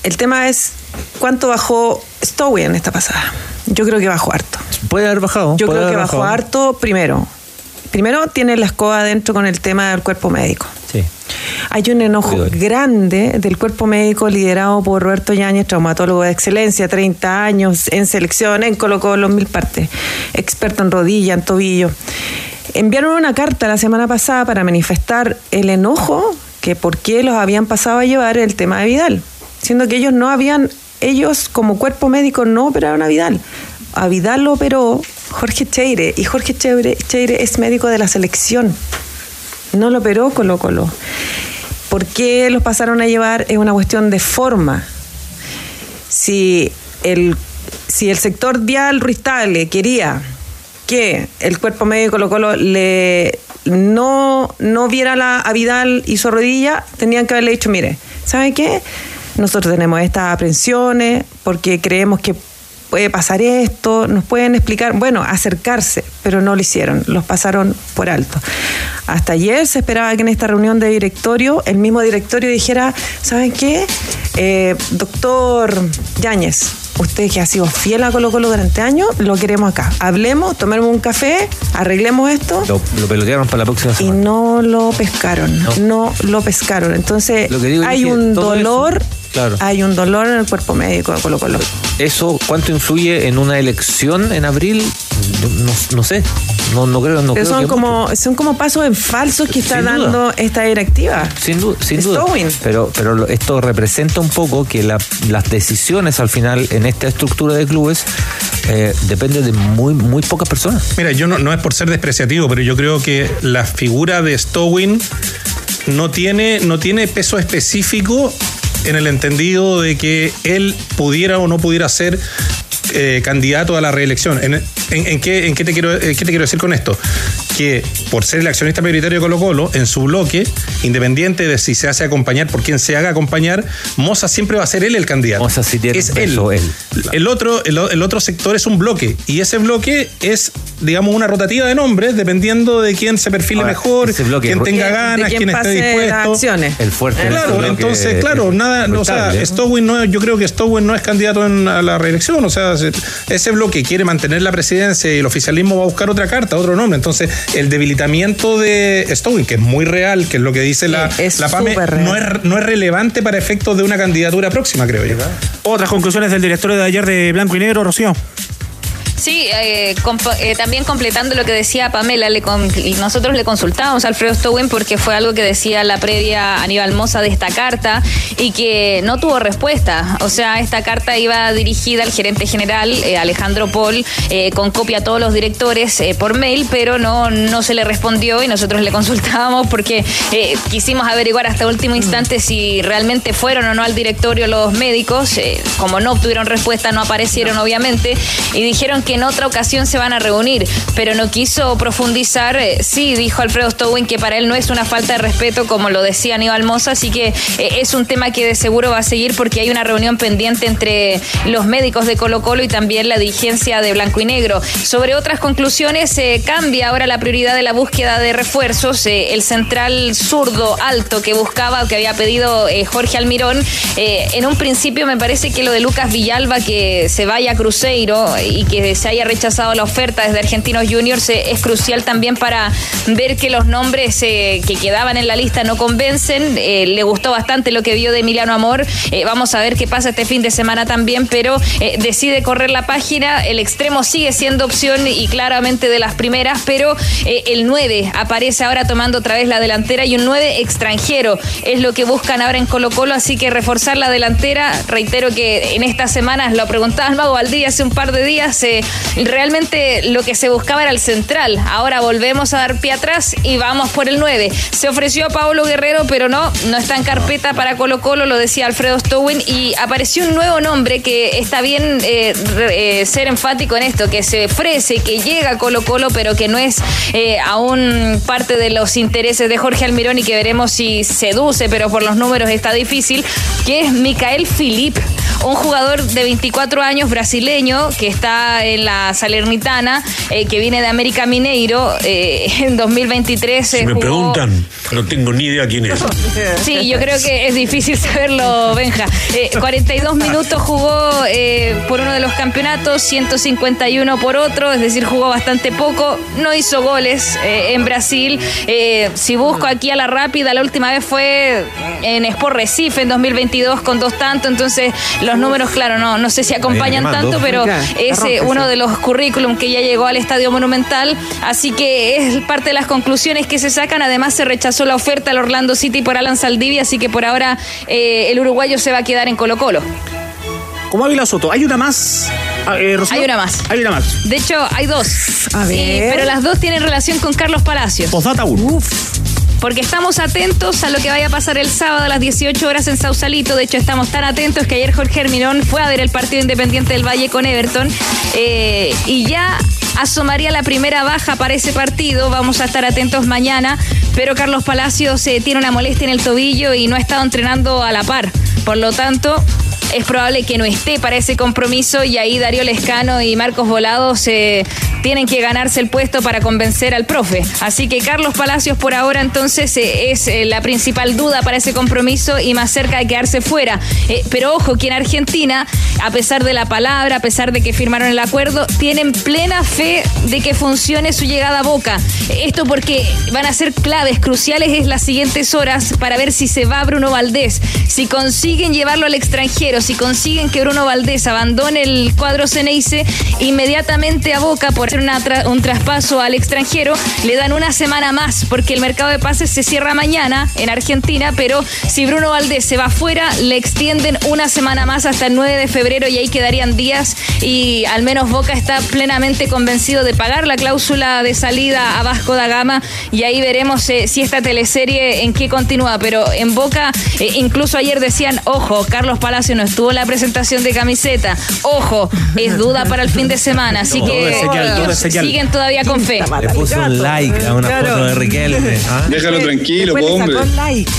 [SPEAKER 13] el tema es cuánto bajó Stowe en esta pasada. Yo creo que bajó harto.
[SPEAKER 14] Puede haber bajado.
[SPEAKER 13] Yo creo que bajó
[SPEAKER 14] bajado.
[SPEAKER 13] harto primero. Primero tiene la escoba adentro con el tema del cuerpo médico.
[SPEAKER 14] Sí.
[SPEAKER 13] Hay un enojo grande del cuerpo médico liderado por Roberto Yáñez, traumatólogo de excelencia, 30 años en selección, en Colo Colo, en mil partes, experto en rodilla, en tobillo. Enviaron una carta la semana pasada para manifestar el enojo que por qué los habían pasado a llevar el tema de Vidal, siendo que ellos no habían ellos como cuerpo médico no operaron a Vidal. A Vidal lo operó Jorge Cheire y Jorge Cheire, es médico de la selección. No lo operó Colo Colo. ¿Por qué los pasaron a llevar? Es una cuestión de forma. Si el, si el sector Dial Ruiz Tagle quería que el cuerpo médico Colo Colo le no, no viera la, a Vidal y su rodilla, tenían que haberle dicho, mire, ¿sabe qué? Nosotros tenemos estas aprensiones porque creemos que puede pasar esto, nos pueden explicar, bueno, acercarse, pero no lo hicieron, los pasaron por alto. Hasta ayer se esperaba que en esta reunión de directorio el mismo directorio dijera, ¿saben qué? Eh, doctor Yáñez, usted que ha sido fiel a Colo Colo durante años, lo queremos acá. Hablemos, tomemos un café, arreglemos esto.
[SPEAKER 14] Lo, lo pelotearon para la próxima
[SPEAKER 13] Y
[SPEAKER 14] semana.
[SPEAKER 13] no lo pescaron, no, lo pescaron. Entonces
[SPEAKER 14] Lo que digo es
[SPEAKER 13] hay
[SPEAKER 14] que
[SPEAKER 13] un dolor,
[SPEAKER 14] Claro.
[SPEAKER 13] hay un dolor en el cuerpo médico de Colo Colo.
[SPEAKER 14] ¿Eso cuánto influye en una elección en abril? No, no sé. No, no creo. No
[SPEAKER 13] Pero
[SPEAKER 14] creo
[SPEAKER 13] son
[SPEAKER 14] que
[SPEAKER 13] como, son como pasos en falsos que está
[SPEAKER 14] Sin duda.
[SPEAKER 13] dando esta directiva.
[SPEAKER 14] Sin duda, sin duda.
[SPEAKER 13] Stowin.
[SPEAKER 14] Pero, pero esto representa un poco que la- las decisiones al final en esta estructura de clubes eh, dependen de muy, muy pocas personas.
[SPEAKER 11] Mira, yo no, no es por ser despreciativo, pero yo creo que la figura de Stowin no tiene, no tiene peso específico en el entendido de que él pudiera o no pudiera ser eh, candidato a la reelección. ¿En, en- en qué, en qué te quiero, eh, qué te quiero decir con esto? Que por ser el accionista mayoritario de Colo Colo, en su bloque, independiente de si se hace acompañar por quien se haga acompañar, Moza siempre va a ser él el candidato.
[SPEAKER 14] Moza sí tiene
[SPEAKER 11] es él.
[SPEAKER 14] peso, él.
[SPEAKER 11] El otro, el, el otro sector es un bloque y ese bloque es, digamos, una rotativa de nombres dependiendo de quién se perfile
[SPEAKER 14] Ahora,
[SPEAKER 11] mejor, quién tenga ganas,
[SPEAKER 13] quién
[SPEAKER 11] quién esté dispuesto.
[SPEAKER 13] acciones.
[SPEAKER 14] El fuerte
[SPEAKER 11] Claro, entonces,
[SPEAKER 14] es-
[SPEAKER 11] claro, nada, o sea,
[SPEAKER 14] ¿eh?
[SPEAKER 11] Stowin no, yo creo que Stowin no es candidato en- a la reelección, o sea, se- ese bloque quiere mantener la presidencia y el oficialismo va a buscar otra carta, otro nombre, entonces el debilitamiento de Stowin, que es muy real, que es lo que dice la,
[SPEAKER 13] Es
[SPEAKER 11] la PAME, no es, no es relevante para efectos de una candidatura próxima, creo yo.
[SPEAKER 1] Otras conclusiones del directorio de ayer de Blanco y Negro, Rocío.
[SPEAKER 17] Sí, eh, comp- eh, también completando lo que decía Pamela, le nosotros le consultábamos a Alfredo Stowin porque fue algo que decía la previa Aníbal Moza de esta carta y que no tuvo respuesta. O sea, esta carta iba dirigida al gerente general eh, Alejandro Paul eh, con copia a todos los directores eh, por mail, pero no, no se le respondió y nosotros le consultábamos porque eh, quisimos averiguar hasta último instante si realmente fueron o no al directorio los médicos. como no obtuvieron respuesta, no aparecieron obviamente y dijeron que en otra ocasión se van a reunir, pero no quiso profundizar. eh, sí, dijo Alfredo Stowin que para él no es una falta de respeto, como lo decía Aníbal Moza, así que eh, es un tema que de seguro va a seguir porque hay una reunión pendiente entre los médicos de Colo Colo y también la dirigencia de Blanco y Negro. Sobre otras conclusiones, se cambia ahora la prioridad de la búsqueda de refuerzos. eh, el central zurdo alto que buscaba, que había pedido eh, Jorge Almirón, eh, en un principio me parece que lo de Lucas Villalba, que se vaya a Cruzeiro y que se haya rechazado la oferta desde Argentinos Juniors, eh, es crucial también para ver que los nombres eh, que quedaban en la lista no convencen. Eh, le gustó bastante lo que vio de Emiliano Amor. Vamos a ver qué pasa este fin de semana también, pero decide correr la página. El extremo sigue siendo opción y claramente de las primeras, pero el 9 aparece ahora tomando otra vez la delantera y un 9 extranjero es lo que buscan ahora en Colo Colo, así que reforzar la delantera. Reitero que en estas semanas lo preguntaba el Mago Valdivia hace un par de días, realmente lo que se buscaba era el central. Ahora volvemos a dar pie atrás y vamos por el 9. Se ofreció a Pablo Guerrero, pero no, no está en carpeta para Colo Colo, lo decía Alfredo Stowin, y apareció un nuevo nombre que está bien eh, eh, ser enfático en esto, que se ofrece, que llega a Colo Colo, pero que no es eh, aún parte de los intereses de Jorge Almirón y que veremos si seduce, pero por los números está difícil, que es Micael Filip, un jugador de 24 años brasileño que está en la Salernitana, eh, que viene de América Mineiro, eh, en 2023
[SPEAKER 20] Si
[SPEAKER 17] eh,
[SPEAKER 20] me
[SPEAKER 17] jugó-
[SPEAKER 20] preguntan, no tengo ni idea quién es.
[SPEAKER 17] Sí, yo creo que es difícil saberlo, Benja. Eh, 42 minutos jugó eh, por uno de los campeonatos, 151 por otro, es decir, jugó bastante poco. No hizo goles eh, en Brasil. Eh, si busco aquí a la rápida, la última vez fue en Sport Recife en 2022 con dos tantos, entonces los números, claro, no, no sé si acompañan tanto, pero es eh, uno de los currículum que ya llegó al Estadio Monumental, así que es parte de las conclusiones que se sacan. Además, se rechazó la oferta al Orlando City por Alan Saldivia, así que por ahora eh, el uruguayo se va a quedar en Colo Colo.
[SPEAKER 1] como Ávila Soto. Hay una más. Ah, eh?
[SPEAKER 17] Hay una más.
[SPEAKER 1] Hay una más.
[SPEAKER 17] De hecho, hay dos.
[SPEAKER 13] A
[SPEAKER 17] pero las dos tienen relación con Carlos Palacios.
[SPEAKER 1] Postdata 1.
[SPEAKER 17] Porque estamos atentos a lo que vaya a pasar el sábado a las 18 horas en Sausalito. De hecho, estamos tan atentos que ayer Jorge Herminón fue a ver el partido independiente del Valle con Everton. eh, y ya asomaría la primera baja para ese partido. Vamos a estar atentos mañana. Pero Carlos Palacios eh, tiene una molestia en el tobillo y no ha estado entrenando a la par. Por lo tanto, es probable que no esté para ese compromiso y ahí Darío Lescano y Marcos Volados eh, tienen que ganarse el puesto para convencer al profe. Así que Carlos Palacios por ahora entonces eh, es eh, la principal duda para ese compromiso y más cerca de quedarse fuera. Eh, pero ojo que en Argentina, a pesar de la palabra, a pesar de que firmaron el acuerdo, tienen plena fe de que funcione su llegada a Boca. Esto porque van a ser claves, cruciales en las siguientes horas para ver si se va Bruno Valdés. Si consiguen llevarlo al extranjero, si consiguen que Bruno Valdés abandone el cuadro Ceneice, inmediatamente a Boca por hacer un traspaso al extranjero, le dan una semana más porque el mercado de pases se cierra mañana en Argentina, pero si Bruno Valdés se va afuera, le extienden una semana más hasta el 9 de febrero y ahí quedarían días y al menos Boca está plenamente convencido de pagar la cláusula de salida a Vasco da Gama y ahí veremos eh, si esta teleserie en qué continúa, pero en Boca eh, incluso ayer decían, ojo, Carlos Palacio no estuvo la presentación de camiseta, ojo, es duda para el fin de semana, así que
[SPEAKER 1] señal,
[SPEAKER 17] siguen todavía con fe.
[SPEAKER 14] Le puso un like a una
[SPEAKER 13] Claro.
[SPEAKER 14] foto de Riquelme. ¿ah?
[SPEAKER 16] Déjalo tranquilo, po, hombre.
[SPEAKER 13] like.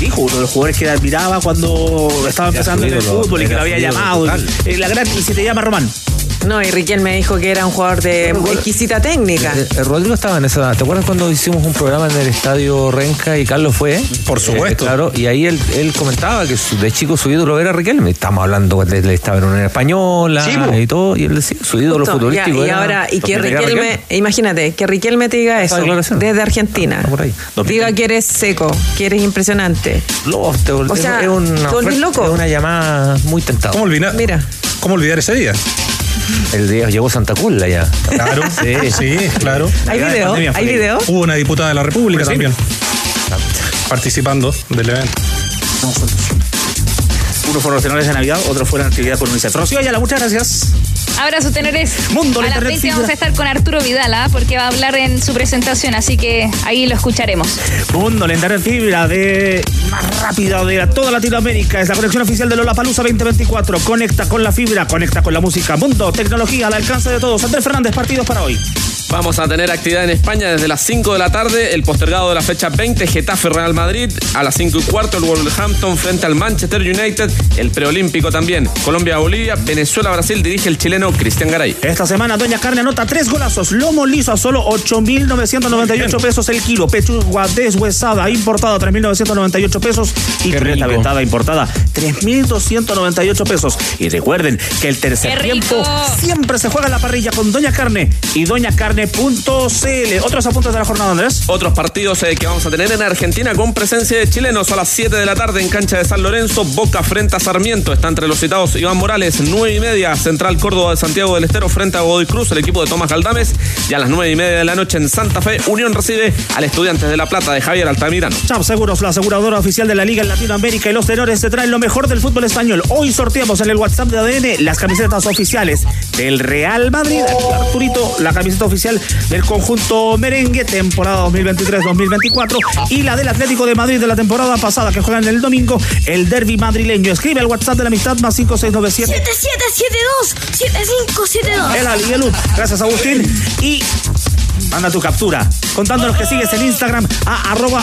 [SPEAKER 1] Dijo uno de los jugadores que admiraba cuando estaba empezando en el fútbol y que lo había llamado.
[SPEAKER 14] total.
[SPEAKER 1] Eh, la gran, y se te llama Román.
[SPEAKER 13] No, y Riquel me dijo que era un jugador de exquisita técnica.
[SPEAKER 14] Eh, eh, Rodrigo estaba en esa. ¿Te acuerdas cuando hicimos un programa en el estadio Renca y Carlos fue?
[SPEAKER 11] Por supuesto.
[SPEAKER 14] Eh, claro, y ahí él, él comentaba que su- de chico su ídolo era Riquelme. Estamos hablando de él estaba en una española
[SPEAKER 11] Sí,
[SPEAKER 14] y todo, y él decía su ídolo
[SPEAKER 13] Justo,
[SPEAKER 14] futbolístico
[SPEAKER 13] ya, y
[SPEAKER 14] era
[SPEAKER 13] ahora, y que Riquelme, imagínate, que Riquelme te diga eso desde Argentina.
[SPEAKER 14] Por ahí.
[SPEAKER 13] Diga que eres seco, que eres impresionante.
[SPEAKER 14] Lo- te
[SPEAKER 13] O sea,
[SPEAKER 14] es una,
[SPEAKER 13] te loco.
[SPEAKER 14] es una llamada muy tentada.
[SPEAKER 11] ¿Cómo olvidar,
[SPEAKER 13] Mira,
[SPEAKER 11] ¿Cómo olvidar ese día?
[SPEAKER 14] El día llegó Santa Cula ya.
[SPEAKER 11] Claro,
[SPEAKER 14] Sí.
[SPEAKER 11] sí, claro.
[SPEAKER 13] ¿hay video?
[SPEAKER 1] pandemia
[SPEAKER 13] ¿Hay video?
[SPEAKER 11] Hubo una diputada de la República
[SPEAKER 1] Pues sí.
[SPEAKER 11] también participando del evento.
[SPEAKER 1] Uno fueron los tenores de Navidad, otro fueron actividad con UNICEF. Rocío Ayala, muchas gracias.
[SPEAKER 17] Abrazo, tenores.
[SPEAKER 1] Mundo,
[SPEAKER 17] a las
[SPEAKER 1] internet
[SPEAKER 17] 20
[SPEAKER 1] fibra.
[SPEAKER 17] vamos a estar con Arturo Vidal, ¿ah? porque va a hablar en su presentación, así que ahí lo escucharemos.
[SPEAKER 1] Mundo, la internet fibra de más rápida de toda Latinoamérica. Es la conexión oficial de Lollapalooza 2024. Conecta con la fibra, conecta con la música. Mundo, tecnología al alcance de todos. Andrés Fernández, partidos para hoy.
[SPEAKER 12] Vamos a tener actividad en España desde las 5 de la tarde, el postergado de la fecha 20, Getafe Real Madrid, a las 5 y cuarto el Wolverhampton frente al Manchester United, el preolímpico también, Colombia-Bolivia, Venezuela-Brasil dirige el chileno Cristian Garay.
[SPEAKER 1] Esta semana Doña Carne anota tres golazos. Lomo liso a solo 8.998 pesos el kilo. Pechuga deshuesada importada 3.998 pesos. Y
[SPEAKER 14] rico.
[SPEAKER 1] vetada importada 3.298 pesos. Y recuerden que el tercer tiempo siempre se juega en la parrilla con Doña Carne y doñacarne.cl. Otros apuntes de la jornada, Andrés.
[SPEAKER 12] Otros partidos eh, que vamos a tener en Argentina con presencia de chilenos a las 7 de la tarde en cancha de San Lorenzo, Boca frente a Sarmiento. Está entre los citados Iván Morales, 9 y media, Central Córdoba de Santiago del Estero frente a Godoy Cruz, el equipo de Tomás Galdames. Y a las 9 y media de la noche en Santa Fe, Unión recibe al Estudiantes de La Plata de Javier Altamirano.
[SPEAKER 1] Chap Seguros, la aseguradora oficial de la Liga en Latinoamérica y los tenores te traen lo mejor del fútbol español. Hoy sorteamos en el WhatsApp de ADN las camisetas oficiales del Real Madrid. Arturito, la camiseta oficial del conjunto merengue, temporada 2023-2024. Y la del Atlético de Madrid de la temporada pasada que juegan el domingo, el derby madrileño. Escribe al WhatsApp de la amistad más 5697.
[SPEAKER 10] 7772 7572
[SPEAKER 1] El Ali. Gracias, Agustín. Y manda tu captura contándonos que sigues en Instagram a arroba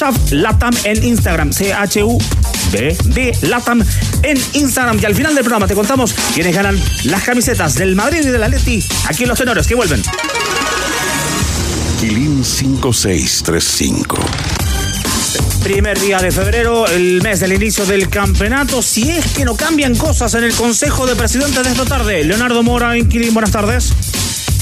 [SPEAKER 1] chaf latam en Instagram. C-H-U-B-B Latam en Instagram. Y al final del programa te contamos quiénes ganan las camisetas del Madrid y del Atleti. Aquí en los tenores que vuelven.
[SPEAKER 8] Quilín 5635.
[SPEAKER 1] Primer día de febrero, el mes del inicio del campeonato. Si es que no cambian cosas en el Consejo de Presidentes de esta tarde. Leonardo Mora, Inquilín, buenas tardes.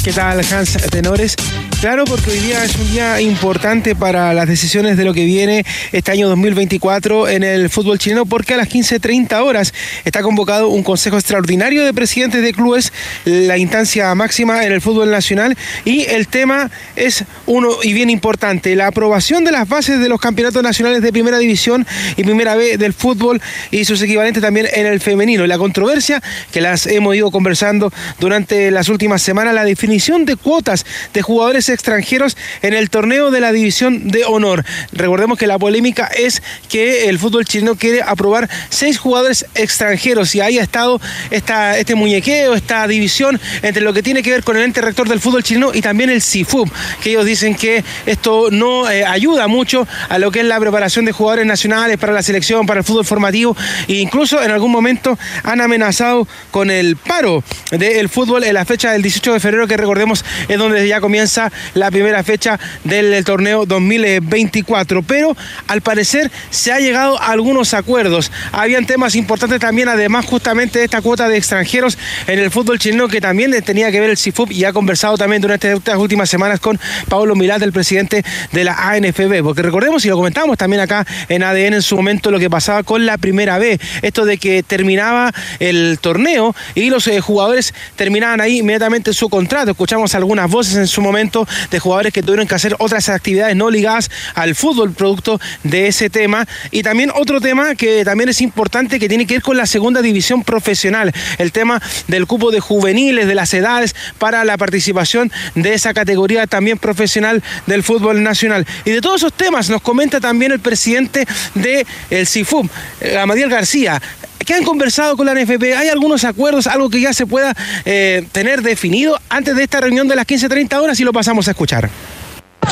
[SPEAKER 21] ¿Qué tal, Hans Tenores? Claro, porque hoy día es un día importante para las decisiones de lo que viene este año 2024 en el fútbol chileno, porque a las 15.30 horas está convocado un consejo extraordinario de presidentes de clubes, la instancia máxima en el fútbol nacional, y el tema es uno y bien importante, la aprobación de las bases de los campeonatos nacionales de primera división y primera B del fútbol y sus equivalentes también en el femenino. La controversia que las hemos ido conversando durante las últimas semanas, la definición de cuotas de jugadores extranjeros en el torneo de la división de honor. Recordemos que la polémica es que el fútbol chileno quiere aprobar seis jugadores extranjeros y ahí ha estado esta, este muñequeo, esta división entre lo que tiene que ver con el ente rector del fútbol chileno y también el CIFUB, que ellos dicen que esto no eh, ayuda mucho a lo que es la preparación de jugadores nacionales para la selección, para el fútbol formativo e incluso en algún momento han amenazado con el paro del fútbol en la fecha del 18 de febrero que recordemos es donde ya comienza la primera fecha del torneo 2024. Pero al parecer se ha llegado a algunos acuerdos. Habían temas importantes también, además justamente esta cuota de extranjeros en el fútbol chileno que también tenía que ver el CIFUP y ha conversado también durante estas últimas semanas con Pablo Milán, el presidente de la ANFB. Porque recordemos, y lo comentamos también acá en ADN en su momento, lo que pasaba con la primera B. Esto de que terminaba el torneo y los eh, jugadores terminaban ahí inmediatamente su contrato. Escuchamos algunas voces en su momento de jugadores que tuvieron que hacer otras actividades no ligadas al fútbol producto de ese tema. Y también otro tema que también es importante que tiene que ver con la segunda división profesional, el tema del cupo de juveniles, de las edades para la participación de esa categoría también profesional del fútbol nacional. Y de todos esos temas nos comenta también el presidente del el CIFUM, eh, Amadiel García. ¿Qué han conversado con la NFP? ¿Hay algunos acuerdos, algo que ya se pueda eh, tener definido antes de esta reunión de las 15.30 horas y lo pasamos a escuchar?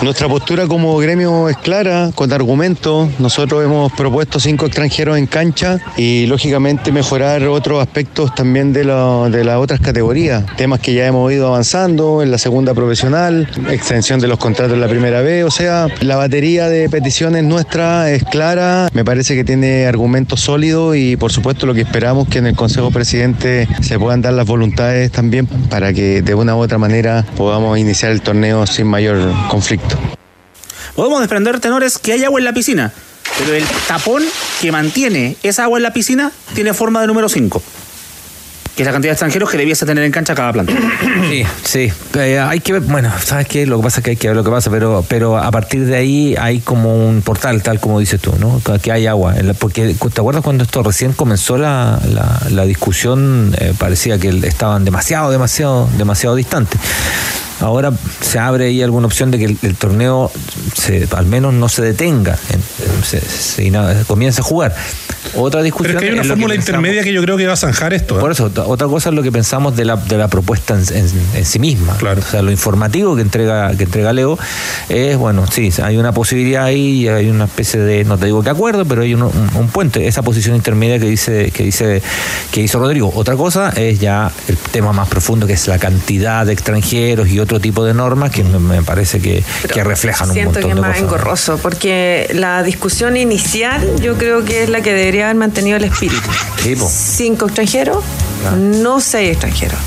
[SPEAKER 6] Nuestra postura como gremio es clara, con argumentos. Nosotros hemos propuesto cinco extranjeros en cancha y lógicamente mejorar otros aspectos también de, la- de las otras categorías. Temas que ya hemos ido avanzando en la segunda profesional, extensión de los contratos en la primera B. O sea, la batería de peticiones nuestra es clara, me parece que tiene argumentos sólidos y por supuesto lo que esperamos que en el Consejo Presidente se puedan dar las voluntades también para que de una u otra manera podamos iniciar el torneo sin mayor conflicto.
[SPEAKER 1] Podemos desprender, tenores, que hay agua en la piscina, pero el tapón que mantiene esa agua en la piscina tiene forma de número 5. Que es la cantidad de extranjeros que debiese tener en cancha cada planta.
[SPEAKER 14] Sí, sí. Eh, hay que ver, bueno, ¿sabes qué? Lo que pasa es que hay que ver lo que pasa, pero, pero a partir de ahí hay como un portal, tal como dices tú, ¿no? Que hay agua. Porque, ¿te acuerdas cuando esto recién comenzó la, la, la discusión? eh, parecía que estaban demasiado, demasiado, demasiado distantes. Ahora se abre ahí alguna opción de que el, torneo se, al menos no se detenga, en- en- se, se comience a jugar. Otra discusión.
[SPEAKER 11] Pero es que hay una
[SPEAKER 14] es
[SPEAKER 11] fórmula intermedia que yo creo que va a zanjar esto. ¿eh?
[SPEAKER 14] por eso, otra- cosa es lo que pensamos de la, de la propuesta en, en- en sí misma. O sea, lo informativo que entrega, que entrega Leo es, bueno, sí, hay una posibilidad ahí, y hay una especie de, no te digo que acuerdo, pero hay un, un- un puente, esa posición intermedia que dice, que dice, que hizo Rodrigo. Otra cosa es ya el tema más profundo, que es la cantidad de extranjeros y otro tipo de normas que me, me parece que, que reflejan un
[SPEAKER 13] Siento
[SPEAKER 14] montón
[SPEAKER 13] que es
[SPEAKER 14] de
[SPEAKER 13] más
[SPEAKER 14] cosas.
[SPEAKER 13] engorroso, porque la discusión inicial yo creo que es la que debería haber mantenido el espíritu. Cinco extranjeros, no seis extranjeros.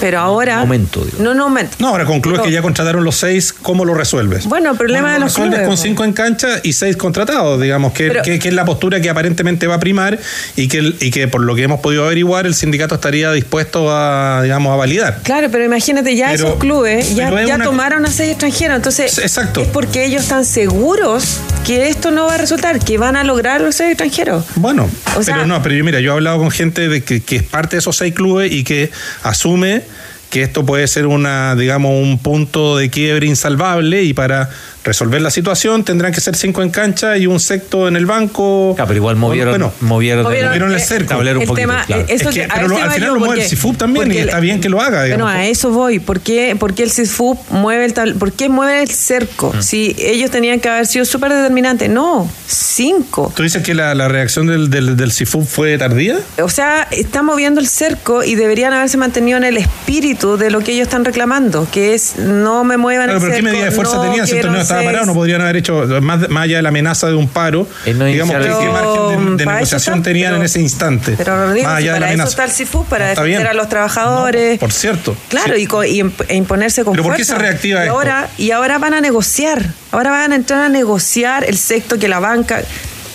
[SPEAKER 13] Pero ahora.
[SPEAKER 14] Momento,
[SPEAKER 13] No, no, momento.
[SPEAKER 11] No, ahora concluyes
[SPEAKER 13] Pero-
[SPEAKER 11] que ya contrataron los seis, ¿cómo lo resuelves?
[SPEAKER 13] Bueno, el problema
[SPEAKER 11] ¿Cómo
[SPEAKER 13] de
[SPEAKER 11] lo
[SPEAKER 13] los
[SPEAKER 11] resuelves
[SPEAKER 13] clubes,
[SPEAKER 11] con cinco en cancha y seis contratados, digamos, que,
[SPEAKER 13] Pero-
[SPEAKER 11] que- que es la postura que aparentemente va a primar y que, y que por lo que hemos podido averiguar, el sindicato estaría dispuesto a, digamos, a validar.
[SPEAKER 13] Claro, pero imagínate, ya
[SPEAKER 11] Pero-
[SPEAKER 13] esos clubes ya,
[SPEAKER 11] es
[SPEAKER 13] ya
[SPEAKER 11] una-
[SPEAKER 13] tomaron a seis extranjeros. Entonces, es porque ellos están seguros que esto no va a resultar, que van a lograr los seis extranjeros.
[SPEAKER 11] Bueno,
[SPEAKER 13] O sea-
[SPEAKER 11] pero no, pero yo mira, yo he hablado con gente de que, que es parte de esos seis clubes y que asume que esto puede ser una, digamos, un punto de quiebre insalvable y para resolver la situación tendrán que ser cinco en cancha y un sexto en el banco.
[SPEAKER 14] pero igual movieron,
[SPEAKER 11] Bueno,
[SPEAKER 14] movieron,
[SPEAKER 13] Movieron,
[SPEAKER 11] movieron el
[SPEAKER 13] eh,
[SPEAKER 11] cerco.
[SPEAKER 14] tablero un
[SPEAKER 13] el
[SPEAKER 14] poquito,
[SPEAKER 13] tema,
[SPEAKER 14] claro.
[SPEAKER 13] eso
[SPEAKER 11] Es que- pero lo- al final lo mueve
[SPEAKER 13] porque-
[SPEAKER 11] el CIFUB también y está bien que lo haga, digamos.
[SPEAKER 13] Bueno, a eso voy. ¿Por qué, por qué el CIFUB mueve el tabl- ¿Por qué mueve el cerco?
[SPEAKER 11] Mm.
[SPEAKER 13] Si ellos tenían que haber sido súper determinantes. No, cinco.
[SPEAKER 11] ¿Tú dices que la, la reacción del, del, del CIFUB fue tardía?
[SPEAKER 13] O sea, está moviendo el cerco y deberían haberse mantenido en el espíritu de lo que ellos están reclamando, que es no me muevan
[SPEAKER 11] Claro,
[SPEAKER 13] el
[SPEAKER 11] pero ¿qué
[SPEAKER 13] cerco.
[SPEAKER 11] medida de fuerza
[SPEAKER 13] no
[SPEAKER 11] tenían estaba parado, no podrían haber hecho, más, más allá de la amenaza de un paro, digamos que qué margen de, negociación
[SPEAKER 13] para
[SPEAKER 11] tenían en ese instante.
[SPEAKER 13] Pero Rodrigo,
[SPEAKER 11] más
[SPEAKER 13] si
[SPEAKER 11] allá de la
[SPEAKER 13] para eso
[SPEAKER 11] amenaza.
[SPEAKER 13] está el CIFU, para
[SPEAKER 11] Está
[SPEAKER 13] defender a los trabajadores.
[SPEAKER 11] Por cierto.
[SPEAKER 13] Claro,
[SPEAKER 11] Sí.
[SPEAKER 13] y, co- y e imponerse con
[SPEAKER 11] ¿Pero por qué
[SPEAKER 13] fuerza.
[SPEAKER 11] se reactiva
[SPEAKER 13] y
[SPEAKER 11] esto?
[SPEAKER 13] ahora, y ahora van a negociar. Ahora van a entrar a negociar el sexto que la banca.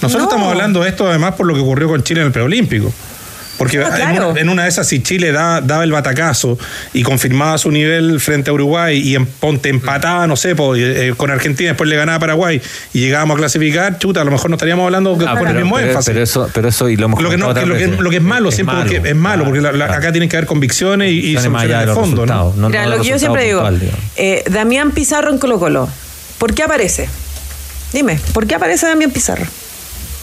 [SPEAKER 11] Nosotros
[SPEAKER 13] No.
[SPEAKER 11] estamos hablando de esto además por lo que ocurrió con Chile en el preolímpico. Porque
[SPEAKER 13] Ah,
[SPEAKER 11] en
[SPEAKER 13] claro.
[SPEAKER 11] una- en una de esas, si Chile da- daba el batacazo y confirmaba su nivel frente a Uruguay y en Ponte empataba, no sé, po, eh, con Argentina, después le ganaba a Paraguay y llegábamos a clasificar, chuta, a lo mejor no estaríamos hablando con el
[SPEAKER 14] pero,
[SPEAKER 11] mismo
[SPEAKER 14] pero-
[SPEAKER 11] énfasis.
[SPEAKER 14] pero eso, pero eso y lo hemos
[SPEAKER 11] lo que, no,
[SPEAKER 14] comentado
[SPEAKER 11] que lo, que, lo que es malo siempre
[SPEAKER 14] malo,
[SPEAKER 11] porque es malo, porque la- la- acá tienen que haber convicciones y, y soluciones
[SPEAKER 14] de
[SPEAKER 11] fondo. ¿no?
[SPEAKER 14] no-
[SPEAKER 13] Mira, lo que yo siempre digo,
[SPEAKER 14] puntual,
[SPEAKER 13] eh, Damián Pizarro en Colo Colo. ¿Por qué aparece? Dime, ¿por qué aparece Damián Pizarro?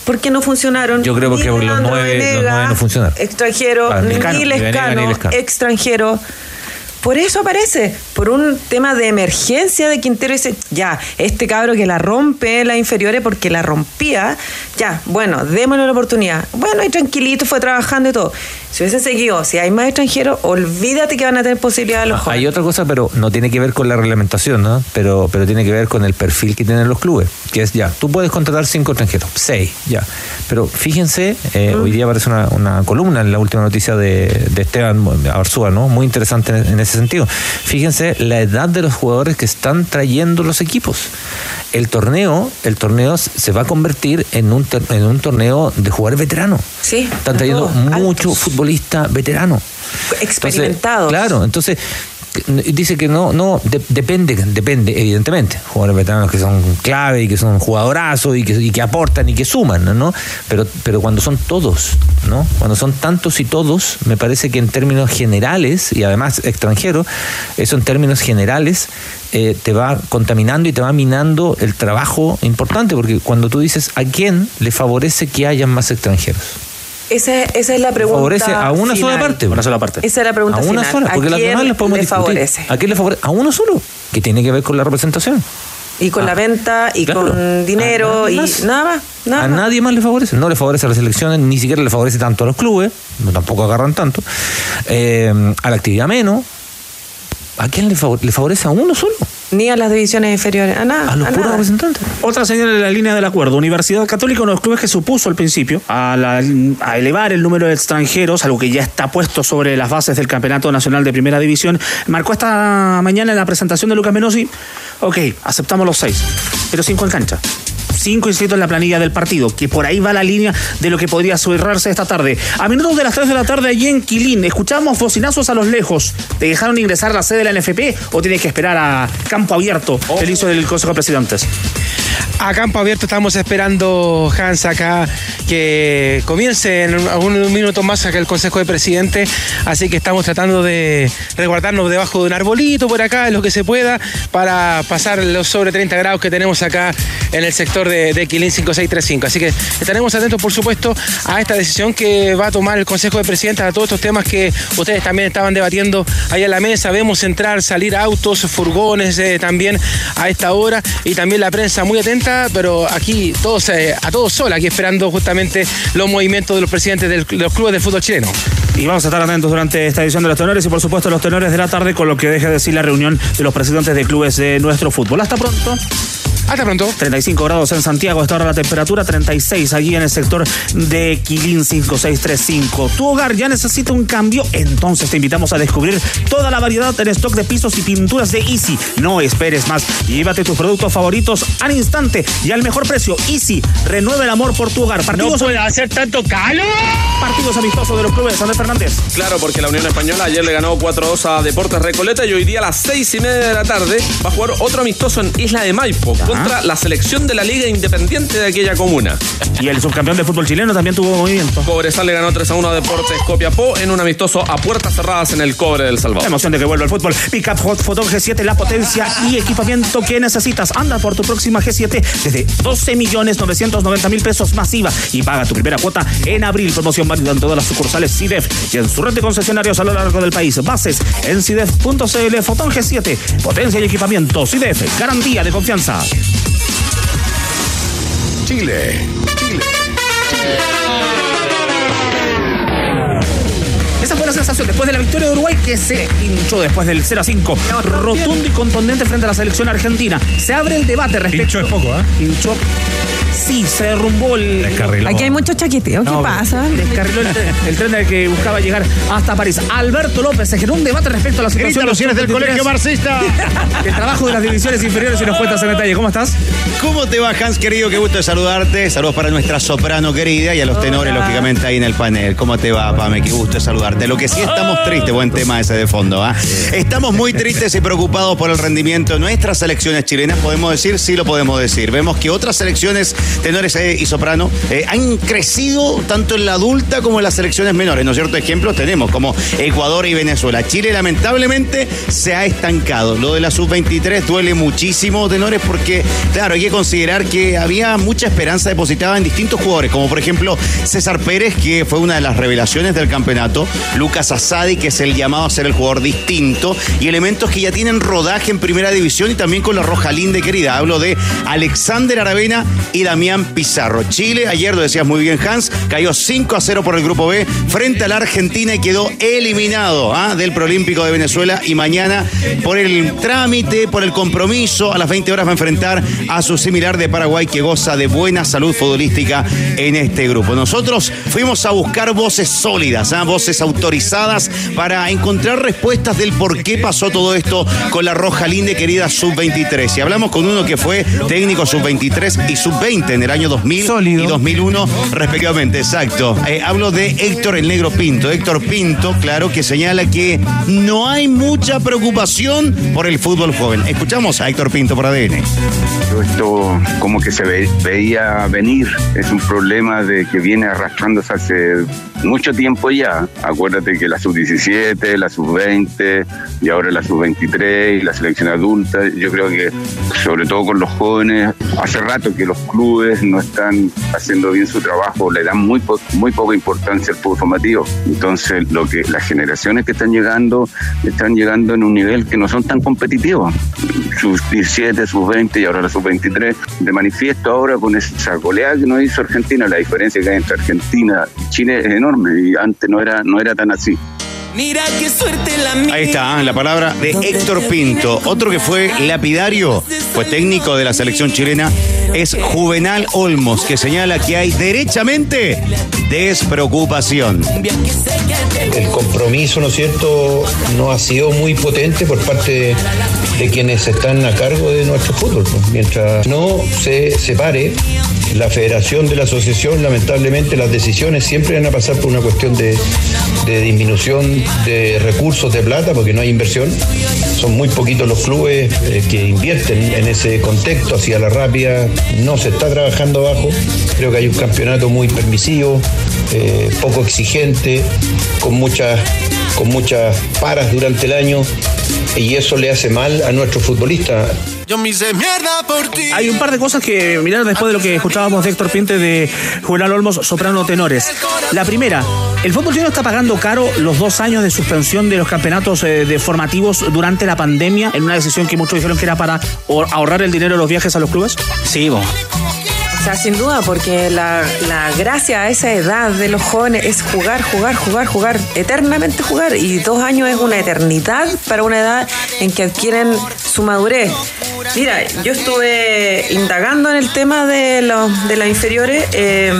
[SPEAKER 13] ¿Por qué no funcionaron?
[SPEAKER 14] Yo creo que los nueve- los nueve no funcionaron.
[SPEAKER 13] Extranjero,
[SPEAKER 14] Claro, ni Lescano, ni Venega,
[SPEAKER 13] Lescano,
[SPEAKER 14] ni Lescano.
[SPEAKER 13] extranjero. Por eso aparece, por un tema de emergencia de Quintero. Dice, ya, este cabro que la rompe las inferiores porque la rompía, ya, bueno, démosle la oportunidad. Bueno, y tranquilito, fue trabajando y todo. Si hubiesen seguido, si hay más extranjeros, olvídate que van a tener posibilidad los jóvenes.
[SPEAKER 14] Hay otra cosa, pero no tiene que ver con la reglamentación, ¿no? Pero, pero tiene que ver con el perfil que tienen los clubes. Que es ya, tú puedes contratar cinco extranjeros, seis, ya. Pero fíjense, eh, hoy día aparece una, una columna en la última noticia de, de Esteban Arzúa, ¿no? Muy interesante en, en ese sentido. Fíjense la edad de los jugadores que están trayendo los equipos. El torneo, el torneo se va a convertir en un, en un torneo de jugadores veteranos.
[SPEAKER 13] Sí.
[SPEAKER 14] Están trayendo mucho futbolista veterano.
[SPEAKER 13] Experimentados.
[SPEAKER 14] Entonces, claro, entonces dice que no, no, de- depende, depende, evidentemente. Jugadores veteranos que son clave y que son jugadorazos y que, y que aportan y que suman, ¿no? Pero, pero cuando son todos, ¿no? Cuando son tantos y todos, me parece que en términos generales, y además extranjeros, eso en términos generales eh, te va contaminando y te va minando el trabajo importante, porque cuando tú dices a quién le favorece que hayan más extranjeros.
[SPEAKER 13] Esa, esa es la pregunta.
[SPEAKER 14] Favorece a una sola
[SPEAKER 13] final.
[SPEAKER 14] parte.
[SPEAKER 1] Una sola parte.
[SPEAKER 13] Esa es la pregunta
[SPEAKER 14] A una
[SPEAKER 13] final.
[SPEAKER 14] sola, porque
[SPEAKER 13] ¿A
[SPEAKER 14] las demás las podemos
[SPEAKER 13] le
[SPEAKER 14] discutir.
[SPEAKER 13] favorece?
[SPEAKER 14] ¿A quién le favorece? A uno solo, que tiene que ver con la representación.
[SPEAKER 13] Y con la venta, y
[SPEAKER 14] Claro.
[SPEAKER 13] con dinero, y nada más. Nada
[SPEAKER 14] a nadie más le favorece. No le favorece a las elecciones, ni siquiera le favorece tanto a los clubes, no tampoco agarran tanto. Eh, a la actividad menos. ¿A quién le, le favorece? A uno solo.
[SPEAKER 13] Ni a las divisiones inferiores, a nada.
[SPEAKER 14] A los
[SPEAKER 13] a
[SPEAKER 14] puros
[SPEAKER 13] nada.
[SPEAKER 14] representantes.
[SPEAKER 1] Otra señal en la línea del acuerdo. Universidad Católica, uno de los clubes que se opuso al principio a, la- a elevar el número de extranjeros, algo que ya está puesto sobre las bases del Campeonato Nacional de Primera División, marcó esta mañana en la presentación de Lucas Menosi. Ok, aceptamos los seis, pero cinco en cancha. Cinco inscritos en la planilla del partido, que por ahí va la línea de lo que podría cerrarse esta tarde. A minutos de las 3 de la tarde allí en Quilín, escuchamos bocinazos a los lejos. ¿Te dejaron ingresar la sede de la NFP o tienes que esperar a campo abierto el inicio del Consejo de Presidentes?
[SPEAKER 21] A campo abierto estamos esperando, Hans, acá que comience en algunos minutos más acá el Consejo de Presidente. Así que estamos tratando de resguardarnos debajo de un arbolito por acá, en lo que se pueda, para pasar los sobre 30 grados que tenemos acá en el sector de, de Quilín 5635. Así que estaremos atentos, por supuesto, a esta decisión que va a tomar el Consejo de Presidentes, a todos estos temas que ustedes también estaban debatiendo ahí en la mesa. Vemos entrar, salir autos, furgones eh, también a esta hora y también la prensa muy atenta, pero aquí todos eh, a todos sola, aquí esperando justamente los movimientos de los presidentes del- de los clubes de fútbol chileno.
[SPEAKER 1] Y vamos a estar atentos durante esta edición de los tenores y por supuesto los tenores de la tarde con lo que deja de decir la reunión de los presidentes de clubes de nuestro fútbol. Hasta pronto.
[SPEAKER 21] Hasta pronto.
[SPEAKER 1] 35 grados en Santiago, esta hora la temperatura 36 allí en el sector de Quilín 5635. Tu hogar ya necesita un cambio, entonces te invitamos a descubrir toda la variedad en stock de pisos y pinturas de Easy. No esperes más, llévate tus productos favoritos al instante y al mejor precio. Easy, renueva el amor por tu hogar. Partidos
[SPEAKER 15] No puede hacer tanto calor.
[SPEAKER 1] Partidos amistosos de los clubes, Andrés Fernández.
[SPEAKER 12] Claro, porque la Unión Española ayer le ganó 4-2 a Deportes Recoleta y hoy día a las 6 y media de la tarde va a jugar otro amistoso en Isla de Maipo contra la selección de la Liga Independiente de aquella comuna.
[SPEAKER 1] Y el subcampeón de fútbol chileno también tuvo movimiento.
[SPEAKER 12] Cobresal le ganó 3 a 1 a Deportes Copiapó en un amistoso a puertas cerradas en el cobre del
[SPEAKER 1] La
[SPEAKER 12] Salvador.
[SPEAKER 1] emoción de que vuelva el fútbol. Pickup Hot Photon G7, la potencia y equipamiento que necesitas. Anda por tu próxima G7 desde 12 millones 990 mil pesos masiva y paga tu primera cuota en abril. Promoción válida en todas las sucursales CIDEF y en su red de concesionarios a lo largo del país. Bases en CIDEF.cl. Fotón G7, potencia y equipamiento. CIDEF, garantía de confianza.
[SPEAKER 8] Chile.
[SPEAKER 1] Esa fue la sensación después de la victoria de Uruguay que se hinchó después del 0 a 5. Rotundo y contundente frente a la selección argentina. Se abre el debate respecto.
[SPEAKER 11] Hinchó es poco, ¿eh?
[SPEAKER 1] Hinchó. Sí, se derrumbó el.
[SPEAKER 11] Descarriló.
[SPEAKER 13] Aquí hay mucho chaqueteo. ¿Qué
[SPEAKER 1] No,
[SPEAKER 13] pasa?
[SPEAKER 1] Descarriló el, el tren del que buscaba llegar hasta París. Alberto López se generó un debate respecto a la situación.
[SPEAKER 22] Grita los del colegio marxista.
[SPEAKER 1] El trabajo de las divisiones inferiores y nos cuentas en detalle. ¿Cómo estás?
[SPEAKER 22] ¿Cómo te va, Hans, querido? Qué gusto de saludarte. Saludos para nuestra soprano querida y a los tenores, lógicamente, ahí en el panel. ¿Cómo te va, Pame? Qué gusto de saludarte. Lo que sí estamos tristes, buen tema ese de fondo, ¿ah? Estamos muy tristes y preocupados por el rendimiento de nuestras selecciones chilenas. ¿Podemos decir? Sí lo podemos decir. Vemos que otras selecciones, tenores eh, y soprano, eh, han crecido tanto en la adulta como en las selecciones menores, ¿no es cierto? Ejemplos tenemos como Ecuador y Venezuela. Chile, lamentablemente, se ha estancado. Lo de la sub-23 duele muchísimo, tenores, porque, claro, hay que considerar que había mucha esperanza depositada en distintos jugadores, como por ejemplo César Pérez, que fue una de las revelaciones del campeonato, Lucas Asadi, que es el llamado a ser el jugador distinto, y elementos que ya tienen rodaje en primera división y también con la Roja Linde querida. Hablo de Alexander Aravena y Damián Pizarro. Chile, ayer lo decías muy bien, Hans, cayó 5 a 0 por el grupo B frente a la Argentina y quedó eliminado ¿ah? del Prolímpico de Venezuela. Y mañana, por el trámite, por el compromiso, a las 20 horas va a enfrentar a su similar de Paraguay que goza de buena salud futbolística en este grupo. Nosotros fuimos a buscar voces sólidas, ¿ah? voces autorizadas para encontrar respuestas del por qué pasó todo esto con la Roja Linde querida Sub-23. Y hablamos con uno que fue técnico Sub-23 y Sub-20 en el año 2000 y 2001 respectivamente. Exacto. Eh, hablo de Héctor el Negro Pinto. Héctor Pinto, claro, que señala que no hay mucha preocupación por el fútbol joven. Escuchamos a Héctor Pinto por ADN.
[SPEAKER 23] Esto como que se ve- veía venir, es un problema de que viene arrastrándose hace mucho tiempo ya. Acuérdate que la sub-17, la sub-20 y ahora la sub-23 y la selección adulta, yo creo que sobre todo con los jóvenes, hace rato que los clubes no están haciendo bien su trabajo, le dan muy, po- muy poca importancia al fútbol formativo. Entonces, lo que las generaciones que están llegando, están llegando en un nivel que no son tan competitivos. Sus 17, sus 20 y ahora la sub 23. De manifiesto ahora con esa goleada que nos hizo Argentina, la diferencia que hay entre Argentina y Chile es enorme y antes no era, no era tan así.
[SPEAKER 24] Mira qué suerte la mía.
[SPEAKER 22] Ahí está, ¿eh? la palabra de Héctor Pinto. Otro que fue lapidario, fue técnico de la selección chilena, es Juvenal Olmos, que señala que hay derechamente despreocupación.
[SPEAKER 5] El compromiso, ¿no es cierto?, no ha sido muy potente por parte de quienes están a cargo de nuestro fútbol. pues. Mientras no se separe la federación de la asociación, lamentablemente las decisiones siempre van a pasar por una cuestión de, de disminución de recursos de plata, porque no hay inversión. Son muy poquitos los clubes eh, que invierten en ese contexto hacia la rápida. No se está trabajando abajo. Creo que hay un campeonato muy permisivo, eh, poco exigente, con muchas, con muchas paras durante el año. Y eso le hace mal a nuestros futbolistas.
[SPEAKER 24] Yo me hice mierda por ti.
[SPEAKER 1] Hay un par de cosas que mirar después de lo que escuchábamos de Héctor Pinte de Juvenal Olmos, soprano tenores. La primera, el fútbol chileno está pagando caro los dos años de suspensión de los campeonatos eh, de formativos durante la pandemia, en una decisión que muchos dijeron que era para ahor- ahorrar el dinero de los viajes a los clubes.
[SPEAKER 14] Sí, vos.
[SPEAKER 13] O sea, sin duda, porque la, la gracia a esa edad de los jóvenes es jugar, jugar, jugar, jugar, eternamente jugar. Y dos años es una eternidad para una edad en que adquieren su madurez. Mira, yo estuve indagando en el tema de los de las inferiores eh,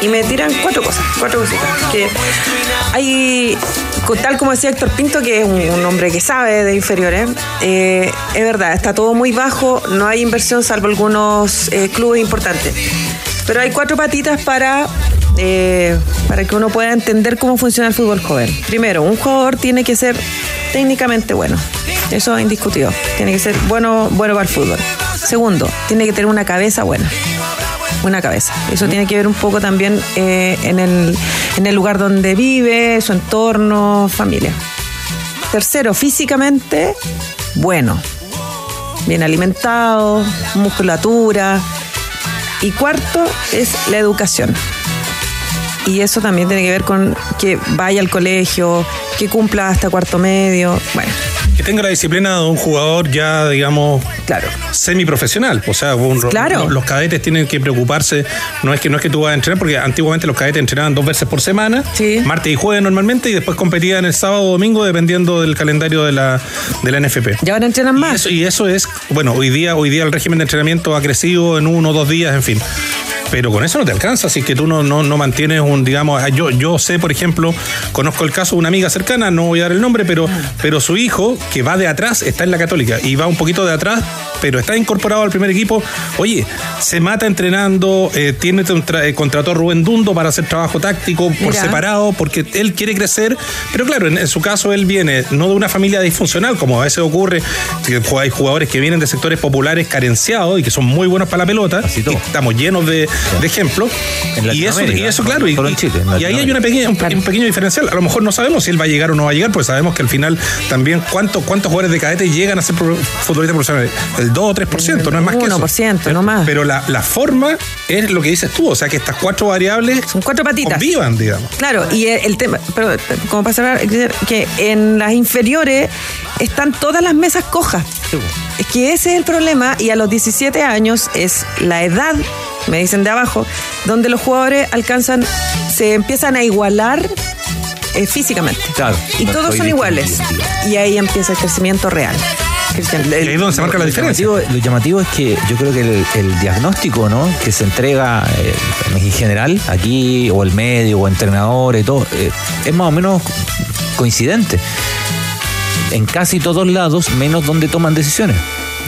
[SPEAKER 13] y me tiran cuatro cosas, cuatro cositas. Que hay, tal como decía Héctor Pinto, que es un, un hombre que sabe de inferiores, eh, es verdad, está todo muy bajo, no hay inversión salvo algunos eh, clubes importantes. Pero hay cuatro patitas para, eh, para que uno pueda entender cómo funciona el fútbol joven. Primero, un jugador tiene que ser técnicamente bueno. Eso es indiscutido. Tiene que ser bueno, bueno para el fútbol. Segundo, tiene que tener una cabeza buena. Una cabeza. Eso tiene que ver un poco también eh, en, el, en el lugar donde vive, su entorno, familia. Tercero, físicamente bueno. Bien alimentado, musculatura. Y cuarto es la educación. Y eso también tiene que ver con que vaya al colegio, que cumpla hasta cuarto medio. Bueno,
[SPEAKER 11] Que tenga la disciplina de un jugador ya, digamos,
[SPEAKER 14] claro.
[SPEAKER 11] semiprofesional. O sea, un-
[SPEAKER 13] Claro.
[SPEAKER 11] los, cadetes tienen que preocuparse. No es que no es que tú vas a entrenar, porque antiguamente los cadetes entrenaban dos veces por semana, martes y jueves normalmente, y después competían el sábado o domingo dependiendo del calendario de la, de la NFP.
[SPEAKER 13] Ya van a entrenar más.
[SPEAKER 11] Y eso, y eso es, bueno, hoy día, hoy día el régimen de entrenamiento ha crecido en uno o dos días, en fin. Pero con eso no te alcanza, así que tú no, no, no mantienes un, digamos, ah, yo, yo sé, por ejemplo, conozco el caso de una amiga cercana, no voy a dar el nombre, pero, pero su hijo, que va de atrás, está en la católica y va un poquito de atrás, pero está incorporado al primer equipo. Oye, se mata entrenando, eh, tiene eh, contrató a Rubén Dundo para hacer trabajo táctico por
[SPEAKER 13] Mira.
[SPEAKER 11] separado, porque él quiere crecer, pero claro, en, en su caso él viene no de una familia disfuncional, como a veces ocurre, que hay jugadores que vienen de sectores populares carenciados y que son muy buenos para la pelota, y estamos llenos de, de ejemplos.
[SPEAKER 14] En
[SPEAKER 11] Y eso, y eso, claro, y,
[SPEAKER 14] en Chile, en
[SPEAKER 11] y ahí hay una pequeña, un, pe- un pequeño diferencial. A lo mejor no sabemos si él va a llegar o no va a llegar, pues sabemos que al final también cuántos cuántos jugadores de cadete llegan a ser futbolistas profesionales. El 2 o 3%, no es más que eso.
[SPEAKER 13] 1%, no más.
[SPEAKER 11] Pero la, la forma es lo que dices tú, o sea que estas cuatro variables
[SPEAKER 13] Son cuatro patitas.
[SPEAKER 11] convivan, digamos.
[SPEAKER 13] Claro, y el, el tema, pero como cerrar, que en las inferiores están todas las mesas cojas. Es que ese es el problema y a los 17 años es la edad, me dicen de abajo, donde los jugadores alcanzan, se empiezan a igualar eh, físicamente.
[SPEAKER 14] Claro.
[SPEAKER 13] Y
[SPEAKER 14] No
[SPEAKER 13] todos son iguales. Y ahí empieza el crecimiento real. Cristian.
[SPEAKER 11] Y ahí es donde se marca la
[SPEAKER 14] Lo
[SPEAKER 11] diferencia.
[SPEAKER 14] llamativo, lo llamativo es que yo creo que el, el diagnóstico ¿no? que se entrega eh, en general, aquí, o el medio, o entrenadores y todo, eh, es más o menos coincidente. En casi todos lados, menos donde toman decisiones.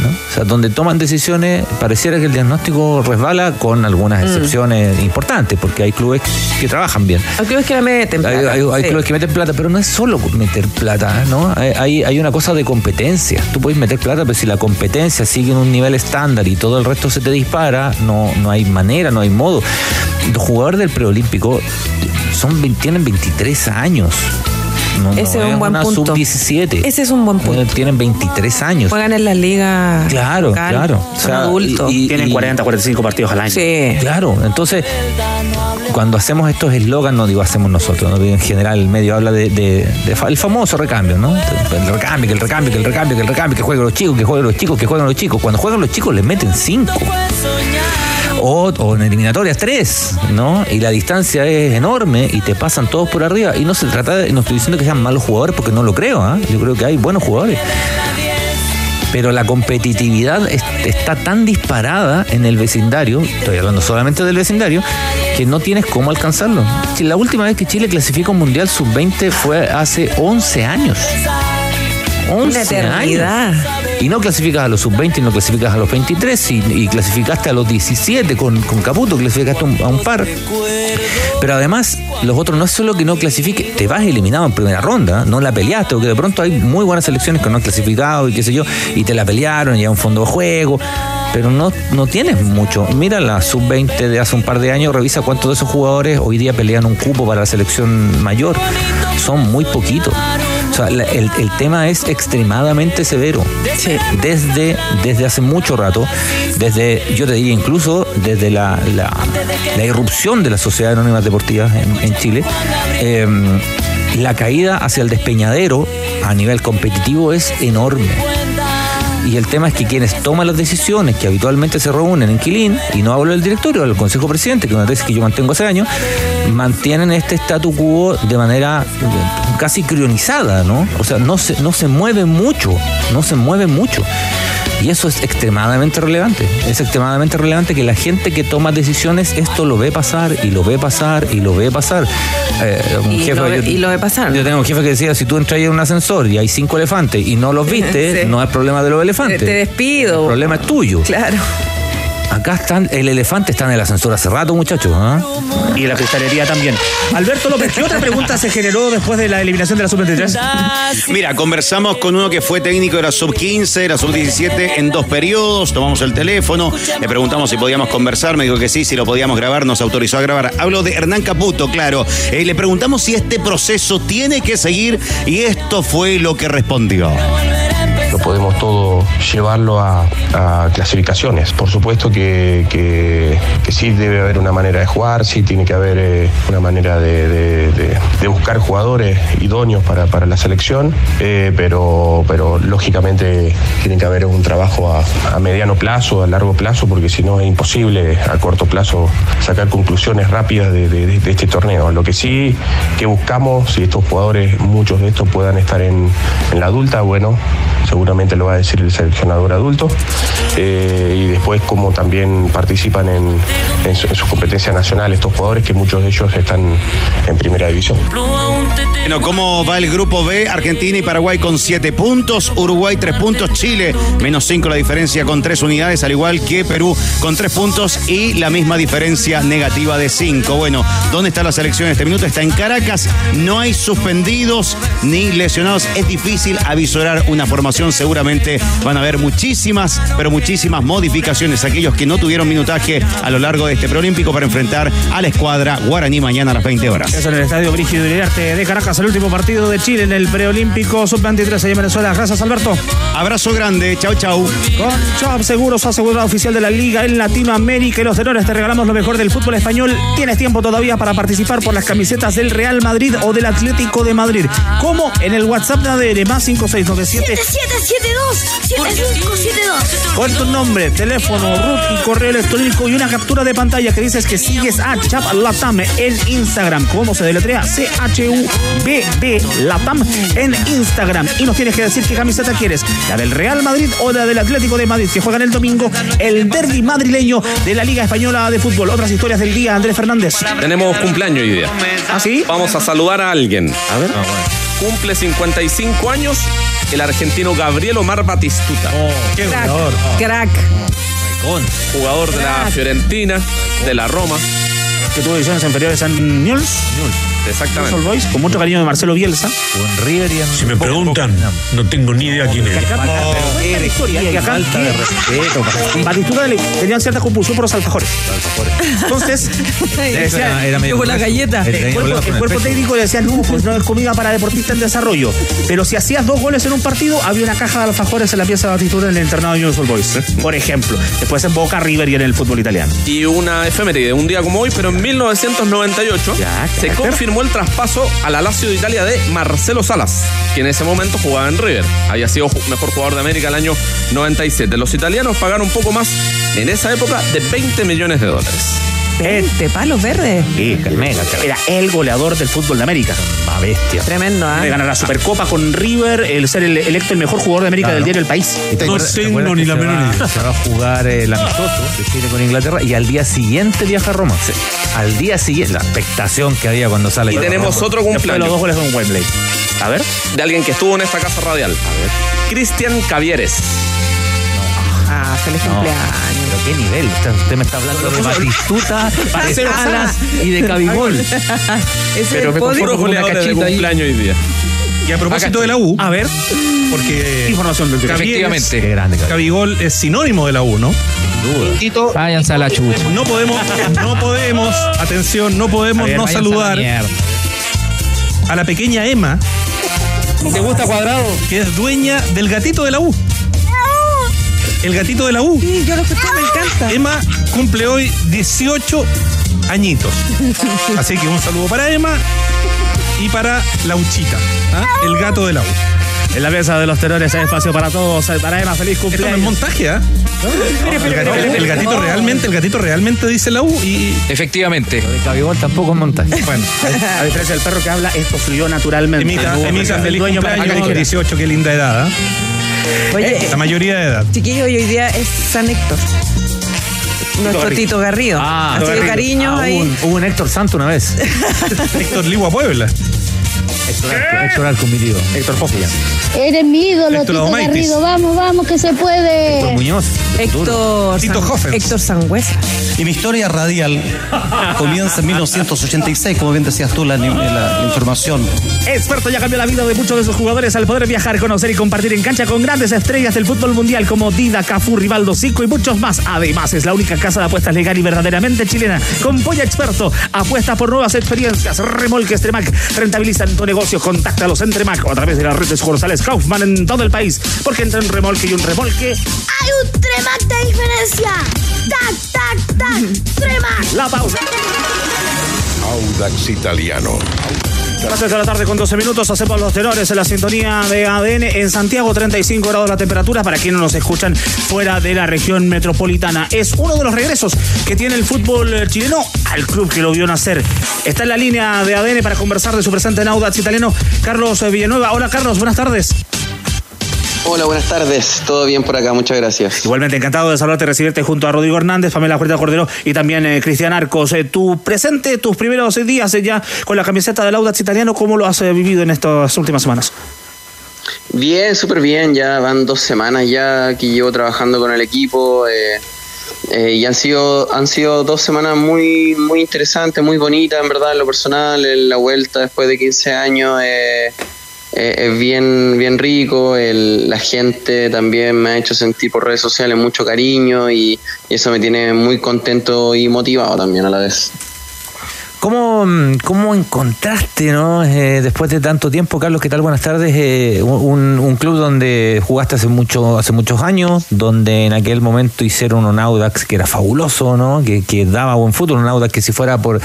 [SPEAKER 14] ¿No? O sea, donde toman decisiones, pareciera que el diagnóstico resbala con algunas
[SPEAKER 13] Mm.
[SPEAKER 14] excepciones importantes, porque hay clubes que trabajan bien.
[SPEAKER 13] Hay clubes que la meten. Plata,
[SPEAKER 14] hay- hay
[SPEAKER 13] sí.
[SPEAKER 14] clubes que meten plata, pero no es solo meter plata, ¿no? Hay, hay- una cosa de competencia. Tú puedes meter plata, pero si la competencia sigue en un nivel estándar y todo el resto se te dispara, no, no hay manera, no hay modo. Los jugadores del preolímpico son, tienen 23 años. No,
[SPEAKER 13] Ese
[SPEAKER 14] no
[SPEAKER 13] es un buen
[SPEAKER 14] una
[SPEAKER 13] punto.
[SPEAKER 14] sub-17.
[SPEAKER 13] Ese es un buen punto.
[SPEAKER 14] Tienen 23 años.
[SPEAKER 13] Juegan en las ligas.
[SPEAKER 14] Claro,
[SPEAKER 13] local,
[SPEAKER 14] claro.
[SPEAKER 13] Son adultos.
[SPEAKER 12] Tienen 40, 45 partidos al año.
[SPEAKER 13] Sí.
[SPEAKER 14] Claro, entonces cuando hacemos estos eslogans, no digo hacemos nosotros, no digo en general el medio habla de, de- de fa- el famoso recambio, ¿no? El recambio, que el recambio, que el recambio, que el recambio, que jueguen los chicos, que jueguen los chicos, que jueguen los chicos. Cuando juegan los chicos les meten cinco. O, o en eliminatorias tres, ¿no? Y la distancia es enorme y te pasan todos por arriba. Y no se trata de, no estoy diciendo que sean malos jugadores porque no lo creo, ¿ah? Yo creo que hay buenos jugadores pero la competitividad es- está tan disparada en el vecindario, estoy hablando solamente del vecindario, que no tienes cómo alcanzarlo. La última vez que Chile clasificó un Mundial Sub-20 fue hace 11 años. 11
[SPEAKER 13] Una eternidad.
[SPEAKER 14] años. Y no clasificas a los sub-20 y no clasificas a los 23 y, y clasificaste a los 17 con, con Caputo, clasificaste un- a un par. Pero además, los otros no es solo que no clasifique, te vas eliminado en primera ronda, no la peleaste, porque de pronto hay muy buenas selecciones que no han clasificado y qué sé yo, y te la pelearon y hay un fondo de juego, pero no, no tienes mucho. Mira la sub-20 de hace un par de años, revisa cuántos de esos jugadores hoy día pelean un cupo para la selección mayor. Son muy poquitos. O sea, la- el, el tema es extremadamente severo. Desde, desde hace mucho rato, desde, yo te diría incluso desde la, la, la irrupción de las sociedades anónimas deportivas en, en Chile, eh, la caída hacia el despeñadero a nivel competitivo es enorme. Y el tema es que quienes toman las decisiones, que habitualmente se reúnen en Quilín, y no hablo del directorio, del Consejo Presidente, que es una tesis que yo mantengo hace años, mantienen este statu quo de manera eh, casi crionizada, ¿no? O sea, no se, no se mueve mucho, no se mueve mucho. Y eso es extremadamente relevante. Es extremadamente relevante que la gente que toma decisiones esto lo ve pasar y lo ve pasar y lo ve pasar. Eh, un
[SPEAKER 13] Y lo ve- y lo ve pasar.
[SPEAKER 14] Yo tengo un jefe que decía, si tú entras en un ascensor y hay cinco elefantes y no los viste,
[SPEAKER 13] Sí.
[SPEAKER 14] no es problema de los
[SPEAKER 13] Te,
[SPEAKER 14] elefantes.
[SPEAKER 13] te despido.
[SPEAKER 14] El problema es tuyo.
[SPEAKER 13] Claro.
[SPEAKER 14] Acá están, el elefante está en el ascensor hace rato, muchachos. ¿ah?
[SPEAKER 1] Y en la cristalería también. Alberto López, ¿qué otra pregunta se generó después de la eliminación de la Sub-23?
[SPEAKER 22] Mira, conversamos con uno que fue técnico de la sub-15, de la sub-17 en dos periodos, tomamos el teléfono, le preguntamos si podíamos conversar, me dijo que sí, si lo podíamos grabar, nos autorizó a grabar. Hablo de Hernán Caputo, claro. Eh, le preguntamos si este proceso tiene que seguir y esto fue lo que respondió.
[SPEAKER 25] No podemos todo llevarlo a, clasificaciones. Por supuesto que, que- sí debe haber una manera de jugar, sí tiene que haber eh, una manera de, de- buscar jugadores idóneos para, para la selección, eh, pero, pero lógicamente tiene que haber un trabajo a, mediano plazo, a largo plazo, porque si no es imposible a corto plazo sacar conclusiones rápidas de, de- de este torneo. Lo que sí que buscamos, si estos jugadores, muchos de estos puedan estar en, en la adulta, bueno, seguramente lo va a decir el seleccionador adulto, eh, y después como también participan en, en su- en sus competencias nacionales estos jugadores, que muchos de ellos están en primera división.
[SPEAKER 22] Bueno, ¿cómo va el grupo B? Argentina y Paraguay con 7 puntos, Uruguay 3 puntos, Chile menos 5 la diferencia con 3 unidades, al igual que Perú con 3 puntos y la misma diferencia negativa de 5. Bueno, ¿dónde está la selección en este minuto? Está en Caracas, no hay suspendidos ni lesionados, es difícil avisorar una formación, seguramente van a haber muchísimas, pero muchísimas modificaciones, aquellos que no tuvieron minutaje a lo largo de este preolímpico para enfrentar a la escuadra Guaraní mañana a las 20 horas.
[SPEAKER 1] Eso en el estadio Brígido Iriarte de Caracas, el último partido de Chile en el preolímpico sub-23 allá en Venezuela. Gracias, Alberto.
[SPEAKER 22] Abrazo grande, chau, chau.
[SPEAKER 1] Con Schwab Seguros, asegurado oficial de la Liga en Latinoamérica y los tenores te regalamos lo mejor del fútbol español. Tienes tiempo todavía para participar por las camisetas del Real Madrid o del Atlético de Madrid. Como en el WhatsApp de ADN, más 5697
[SPEAKER 10] 7772
[SPEAKER 1] con tu nombre, teléfono, root y correo electrónico y una captura de pantalla que dices que sigues a Chap Latam en Instagram. ¿Cómo se deletrea? C-H-U-B-B Latam en Instagram. Y nos tienes que decir qué camiseta quieres. La del Real Madrid o la del Atlético de Madrid que juegan el domingo el derby madrileño de la Liga Española de Fútbol. Otras historias del día, Andrés Fernández.
[SPEAKER 12] Tenemos cumpleaños hoy día.
[SPEAKER 1] ¿Ah, sí?
[SPEAKER 12] Vamos a saludar a alguien. A ver. Cumple 55 años el argentino Gabriel Omar Batistuta.
[SPEAKER 1] qué
[SPEAKER 13] Crack. Crack.
[SPEAKER 12] Jugador de la Fiorentina, de la Roma.
[SPEAKER 1] Que tuvo divisiones inferiores en Newell's.
[SPEAKER 12] Exactamente.
[SPEAKER 1] Con mucho cariño de Marcelo Bielsa.
[SPEAKER 14] Con River y en
[SPEAKER 20] Si me preguntan, no tengo ni idea quién es.
[SPEAKER 1] Cuenta la historia que acá
[SPEAKER 14] falta de respeto.
[SPEAKER 1] Batistuta le tenían cierta compulsión por los alfajores. Entonces, le decían-
[SPEAKER 14] Era- era medio
[SPEAKER 13] la galleta.
[SPEAKER 1] El cuerpo, el técnico le decía, no, pues no es comida para deportista en desarrollo. Pero si hacías dos goles en un partido, había una caja de alfajores en la pieza de Batistuta en el internado de Old Boys. Por ejemplo. Después en Boca, River y en el fútbol italiano.
[SPEAKER 12] Y una efeméride, un día como hoy, pero en 1998
[SPEAKER 1] Ya,
[SPEAKER 12] se
[SPEAKER 1] carácter.
[SPEAKER 12] El traspaso a la Lazio de Italia de Marcelo Salas, que en ese momento jugaba en River. Había sido mejor jugador de América el año 97. Los italianos pagaron un poco más en esa época de 20 millones de dólares.
[SPEAKER 13] 20 palos verdes.
[SPEAKER 1] Sí, mega, Era el goleador del fútbol de América.
[SPEAKER 14] Más bestia.
[SPEAKER 13] Tremendo, ¿ah?
[SPEAKER 1] De ganar la Supercopa con River, el ser el- electo el mejor jugador de América
[SPEAKER 14] Claro.
[SPEAKER 1] del diario El País.
[SPEAKER 14] ¿Y te
[SPEAKER 20] No tengo ni la menor idea.
[SPEAKER 14] Se va a jugar el amistoso de Chile con Inglaterra y al día siguiente viaja a Roma. Al día siguiente, la expectación que había cuando sale.
[SPEAKER 12] Y tenemos otro
[SPEAKER 1] de los dos
[SPEAKER 12] cumpleaños
[SPEAKER 1] goles con Wembley. A ver.
[SPEAKER 12] de alguien que estuvo en esta casa radial. Cristian Cavieres.
[SPEAKER 13] Ah, feliz
[SPEAKER 14] No,
[SPEAKER 13] cumpleaños.
[SPEAKER 14] pero qué nivel. Usted, usted me está hablando de Batistuta, de Salas y de Cabigol.
[SPEAKER 13] Ese
[SPEAKER 14] Pero
[SPEAKER 13] es
[SPEAKER 14] me.
[SPEAKER 12] Puros
[SPEAKER 14] con una
[SPEAKER 12] de
[SPEAKER 14] cachita ahí.
[SPEAKER 12] cumpleaños hoy día.
[SPEAKER 11] Y a propósito de la U,
[SPEAKER 1] A ver.
[SPEAKER 11] porque
[SPEAKER 1] Información del
[SPEAKER 14] Efectivamente. Qué grande, Cabigol.
[SPEAKER 11] Cabigol es sinónimo de la U, ¿no?
[SPEAKER 14] Váyanse a la chucha.
[SPEAKER 11] No podemos, no podemos, atención, no podemos
[SPEAKER 1] A ver,
[SPEAKER 11] no
[SPEAKER 14] a
[SPEAKER 11] saludar
[SPEAKER 14] mierda.
[SPEAKER 11] a la pequeña Emma,
[SPEAKER 14] ¿Te gusta cuadrado?
[SPEAKER 11] que es dueña del gatito de la U. El gatito de la U.
[SPEAKER 13] Sí, yo lo escuché, me encanta.
[SPEAKER 11] Emma cumple hoy 18 añitos. Así que un saludo para Emma y para Lauchita, ¿ah? el gato de la U.
[SPEAKER 1] En la mesa de los tenores hay espacio para todos. Para Emma, feliz
[SPEAKER 11] Esto no es
[SPEAKER 1] cumpleaños.
[SPEAKER 11] montaje, ¿ah? El, gatito, el gatito realmente, el gatito realmente dice la U y
[SPEAKER 14] Efectivamente. Lo de Cabigol tampoco es montaje.
[SPEAKER 11] bueno,
[SPEAKER 1] A diferencia del perro que habla, esto fluyó naturalmente.
[SPEAKER 11] Emita, Emita,
[SPEAKER 1] el
[SPEAKER 11] feliz cumpleaños,
[SPEAKER 1] dijera.
[SPEAKER 11] 18, qué linda edad, ¿ah?
[SPEAKER 13] Oye,
[SPEAKER 11] La mayoría de edad.
[SPEAKER 13] chiquillo, y hoy día es San Héctor. Nuestro
[SPEAKER 1] Garrido.
[SPEAKER 13] Tito Garrido.
[SPEAKER 14] Ah,
[SPEAKER 13] Así de cariño
[SPEAKER 14] Ah, hubo, un, hubo un Héctor Santo una vez.
[SPEAKER 11] Héctor Ligua Puebla.
[SPEAKER 14] Héctor Arco, Héctor Arco, mi tío.
[SPEAKER 1] Héctor Fofia.
[SPEAKER 10] Eres mi ídolo,
[SPEAKER 11] Héctor
[SPEAKER 10] Tito. Garrido. Vamos, vamos, que se
[SPEAKER 14] Héctor
[SPEAKER 10] puede.
[SPEAKER 14] Muñoz.
[SPEAKER 13] Héctor,
[SPEAKER 11] Tito
[SPEAKER 13] San-
[SPEAKER 11] Hoffens.
[SPEAKER 13] Héctor Sangüesa.
[SPEAKER 26] Y mi historia radial comienza en 1986, como bien decías tú, la, la- la información.
[SPEAKER 1] Experto ya cambió la vida de muchos de sus jugadores al poder viajar, conocer y compartir en cancha con grandes estrellas del fútbol mundial como Dida, Cafú, Rivaldo, Zico y muchos más. Además, es la única casa de apuestas legal y verdaderamente chilena. Con Polla Experto, apuesta por nuevas experiencias. Remolques Tremac rentabilizan tu negocio. Negocios, contáctalos entre Mac o a través de las redes sucursales Kaufman en todo el país. Porque entre un remolque y un remolque,
[SPEAKER 27] Hay un Tremac de diferencia. Tac, tac, tac. Tremac.
[SPEAKER 1] la pausa.
[SPEAKER 8] Audax Italiano.
[SPEAKER 1] Las 3 de la tarde con 12 minutos hacemos los tenores en la sintonía de ADN en Santiago, 35 grados la temperatura para quienes nos escuchan fuera de la región metropolitana. Es uno de los regresos que tiene el fútbol chileno al club que lo vio nacer. Está en la línea de ADN para conversar de su presente en Audax italiano, Carlos Villanueva. Hola Carlos, buenas tardes.
[SPEAKER 28] Hola, buenas tardes. Todo bien por acá, muchas gracias.
[SPEAKER 1] Igualmente encantado de saludarte y recibirte junto a Rodrigo Hernández, Pamela Juerta Cordero y también eh, Cristian Arcos. Eh, tu presente, tus primeros días eh, ya con la camiseta del Audax italiano, ¿cómo lo has vivido en estas últimas semanas?
[SPEAKER 28] Bien, súper bien. Ya van dos semanas ya que llevo trabajando con el equipo. eh, y han sido, han sido dos semanas muy, muy interesantes, muy bonitas, en verdad, en lo personal. En la vuelta después de 15 años eh, eh, es bien, bien rico. El- la gente también me ha hecho sentir por redes sociales mucho cariño y, y eso me tiene muy contento y motivado también a la vez.
[SPEAKER 14] ¿Cómo, cómo encontraste, no? Eh, después de tanto tiempo, Carlos, ¿qué tal? Buenas tardes. eh, un, un club donde jugaste hace mucho, hace muchos años, donde en aquel momento hicieron un Audax que era fabuloso, ¿no? Que, que daba buen fútbol, un Audax que si fuera por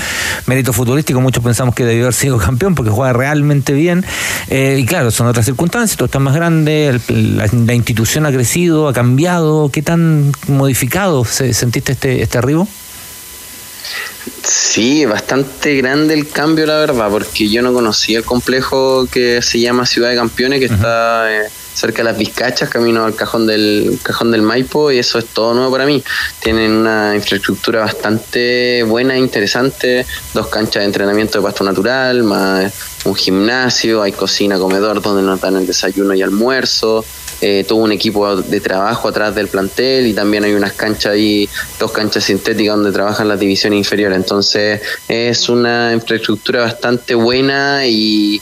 [SPEAKER 14] mérito futbolístico, muchos pensamos que debió haber sido campeón porque juega realmente bien. Eh, y claro, son otras circunstancias, todo está más grande, el- la, la institución ha crecido, ha cambiado. ¿Qué tan modificado se- sentiste este, este arribo?
[SPEAKER 28] Sí, bastante grande el cambio, la verdad, porque yo no conocía el complejo que se llama Ciudad de Campeones, que está eh, cerca de las Vizcachas, camino al cajón del cajón del Maipo, y eso es todo nuevo para mí. Tienen una infraestructura bastante buena, interesante, dos canchas de entrenamiento de pasto natural, más un gimnasio, hay cocina, comedor donde nos dan el desayuno y almuerzo. eh, todo un equipo de trabajo atrás del plantel y también hay unas canchas ahí, dos canchas sintéticas donde trabajan las divisiones inferiores. Entonces es una infraestructura bastante buena y,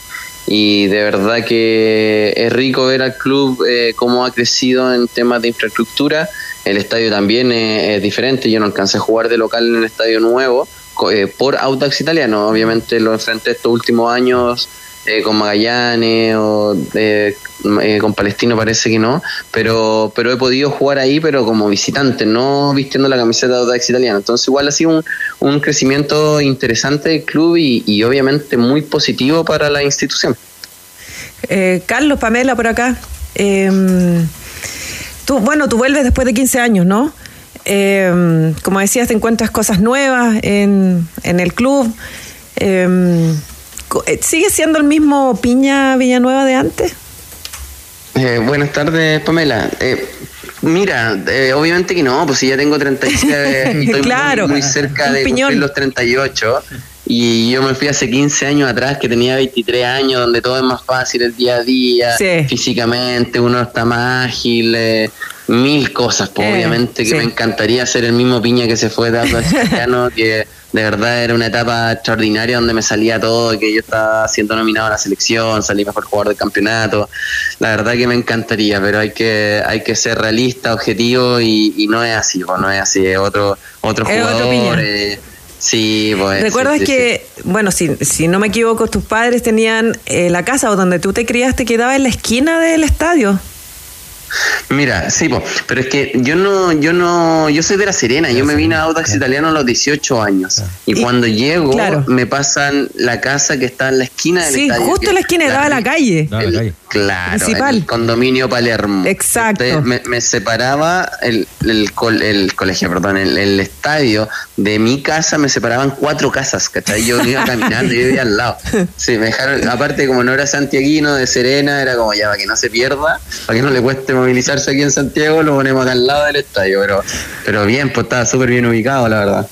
[SPEAKER 28] y de verdad que es rico ver al club eh, cómo ha crecido en temas de infraestructura. El estadio también es, es diferente, yo no alcancé a jugar de local en el estadio nuevo eh, por Audax Italiano, obviamente lo enfrenté estos últimos años eh, con Magallanes o eh, eh, con Palestino parece que no, pero pero he podido jugar ahí pero como visitante, no vistiendo la camiseta de Audax Italiano. Entonces igual ha sido un, un crecimiento interesante del club y, y obviamente muy positivo para la institución.
[SPEAKER 13] Eh, Carlos, Pamela, por acá. Eh, tú, bueno, tú vuelves después de 15 años, ¿no? Eh, como decías, te encuentras cosas nuevas en, en el club. Eh, ¿Sigue siendo el mismo Piña Villanueva de antes?
[SPEAKER 28] Eh, buenas tardes, Pamela. Eh, mira, eh, obviamente que no, pues si ya tengo 37, estoy muy-
[SPEAKER 13] Claro,
[SPEAKER 28] muy, cerca
[SPEAKER 13] un
[SPEAKER 28] de cumplir los 38. Y yo me fui hace 15 años atrás, que tenía 23 años, donde todo es más fácil el día a día,
[SPEAKER 13] Sí.
[SPEAKER 28] físicamente uno está más ágil, eh, mil cosas. Pues
[SPEAKER 13] Eh,
[SPEAKER 28] obviamente que
[SPEAKER 13] sí.
[SPEAKER 28] me encantaría ser el mismo piña que se fue de Atlas Chicano, que de verdad era una etapa extraordinaria donde me salía todo, que yo estaba siendo nominado a la selección, salí mejor jugador del campeonato. La verdad que me encantaría, pero hay que hay que ser realista, objetivo y, y no es así, pues no es así, es otro otro
[SPEAKER 13] Es
[SPEAKER 28] jugador. Eh, sí, pues.
[SPEAKER 13] ¿Recuerdas
[SPEAKER 28] sí, sí,
[SPEAKER 13] que, bueno, si, si no me equivoco, tus padres tenían eh, la casa donde tú te criaste quedaba en la esquina del estadio?
[SPEAKER 28] Mira, sí, po, pero es que yo no, yo no, yo soy de La Serena, yo me vine a Audax Italiano a los 18 años y, cuando llego
[SPEAKER 13] claro.
[SPEAKER 28] me pasan la casa que está en la esquina del
[SPEAKER 13] Sí,
[SPEAKER 28] estadio,
[SPEAKER 13] justo en la esquina, daba a la calle.
[SPEAKER 28] el- Claro,
[SPEAKER 13] Principal.
[SPEAKER 28] el condominio Palermo.
[SPEAKER 13] Exacto.
[SPEAKER 28] Entonces, me, me separaba el, el, col- el colegio, perdón, el, el estadio de mi casa, me separaban cuatro casas, ¿cachai? Yo iba caminando, yo vivía al lado. Sí, me dejaron, aparte como no era santiaguino, de Serena, era como ya, para que no se pierda, para que no le cueste movilizarse aquí en Santiago, lo ponemos acá al lado del estadio, pero, pero bien, pues estaba súper bien ubicado, la verdad.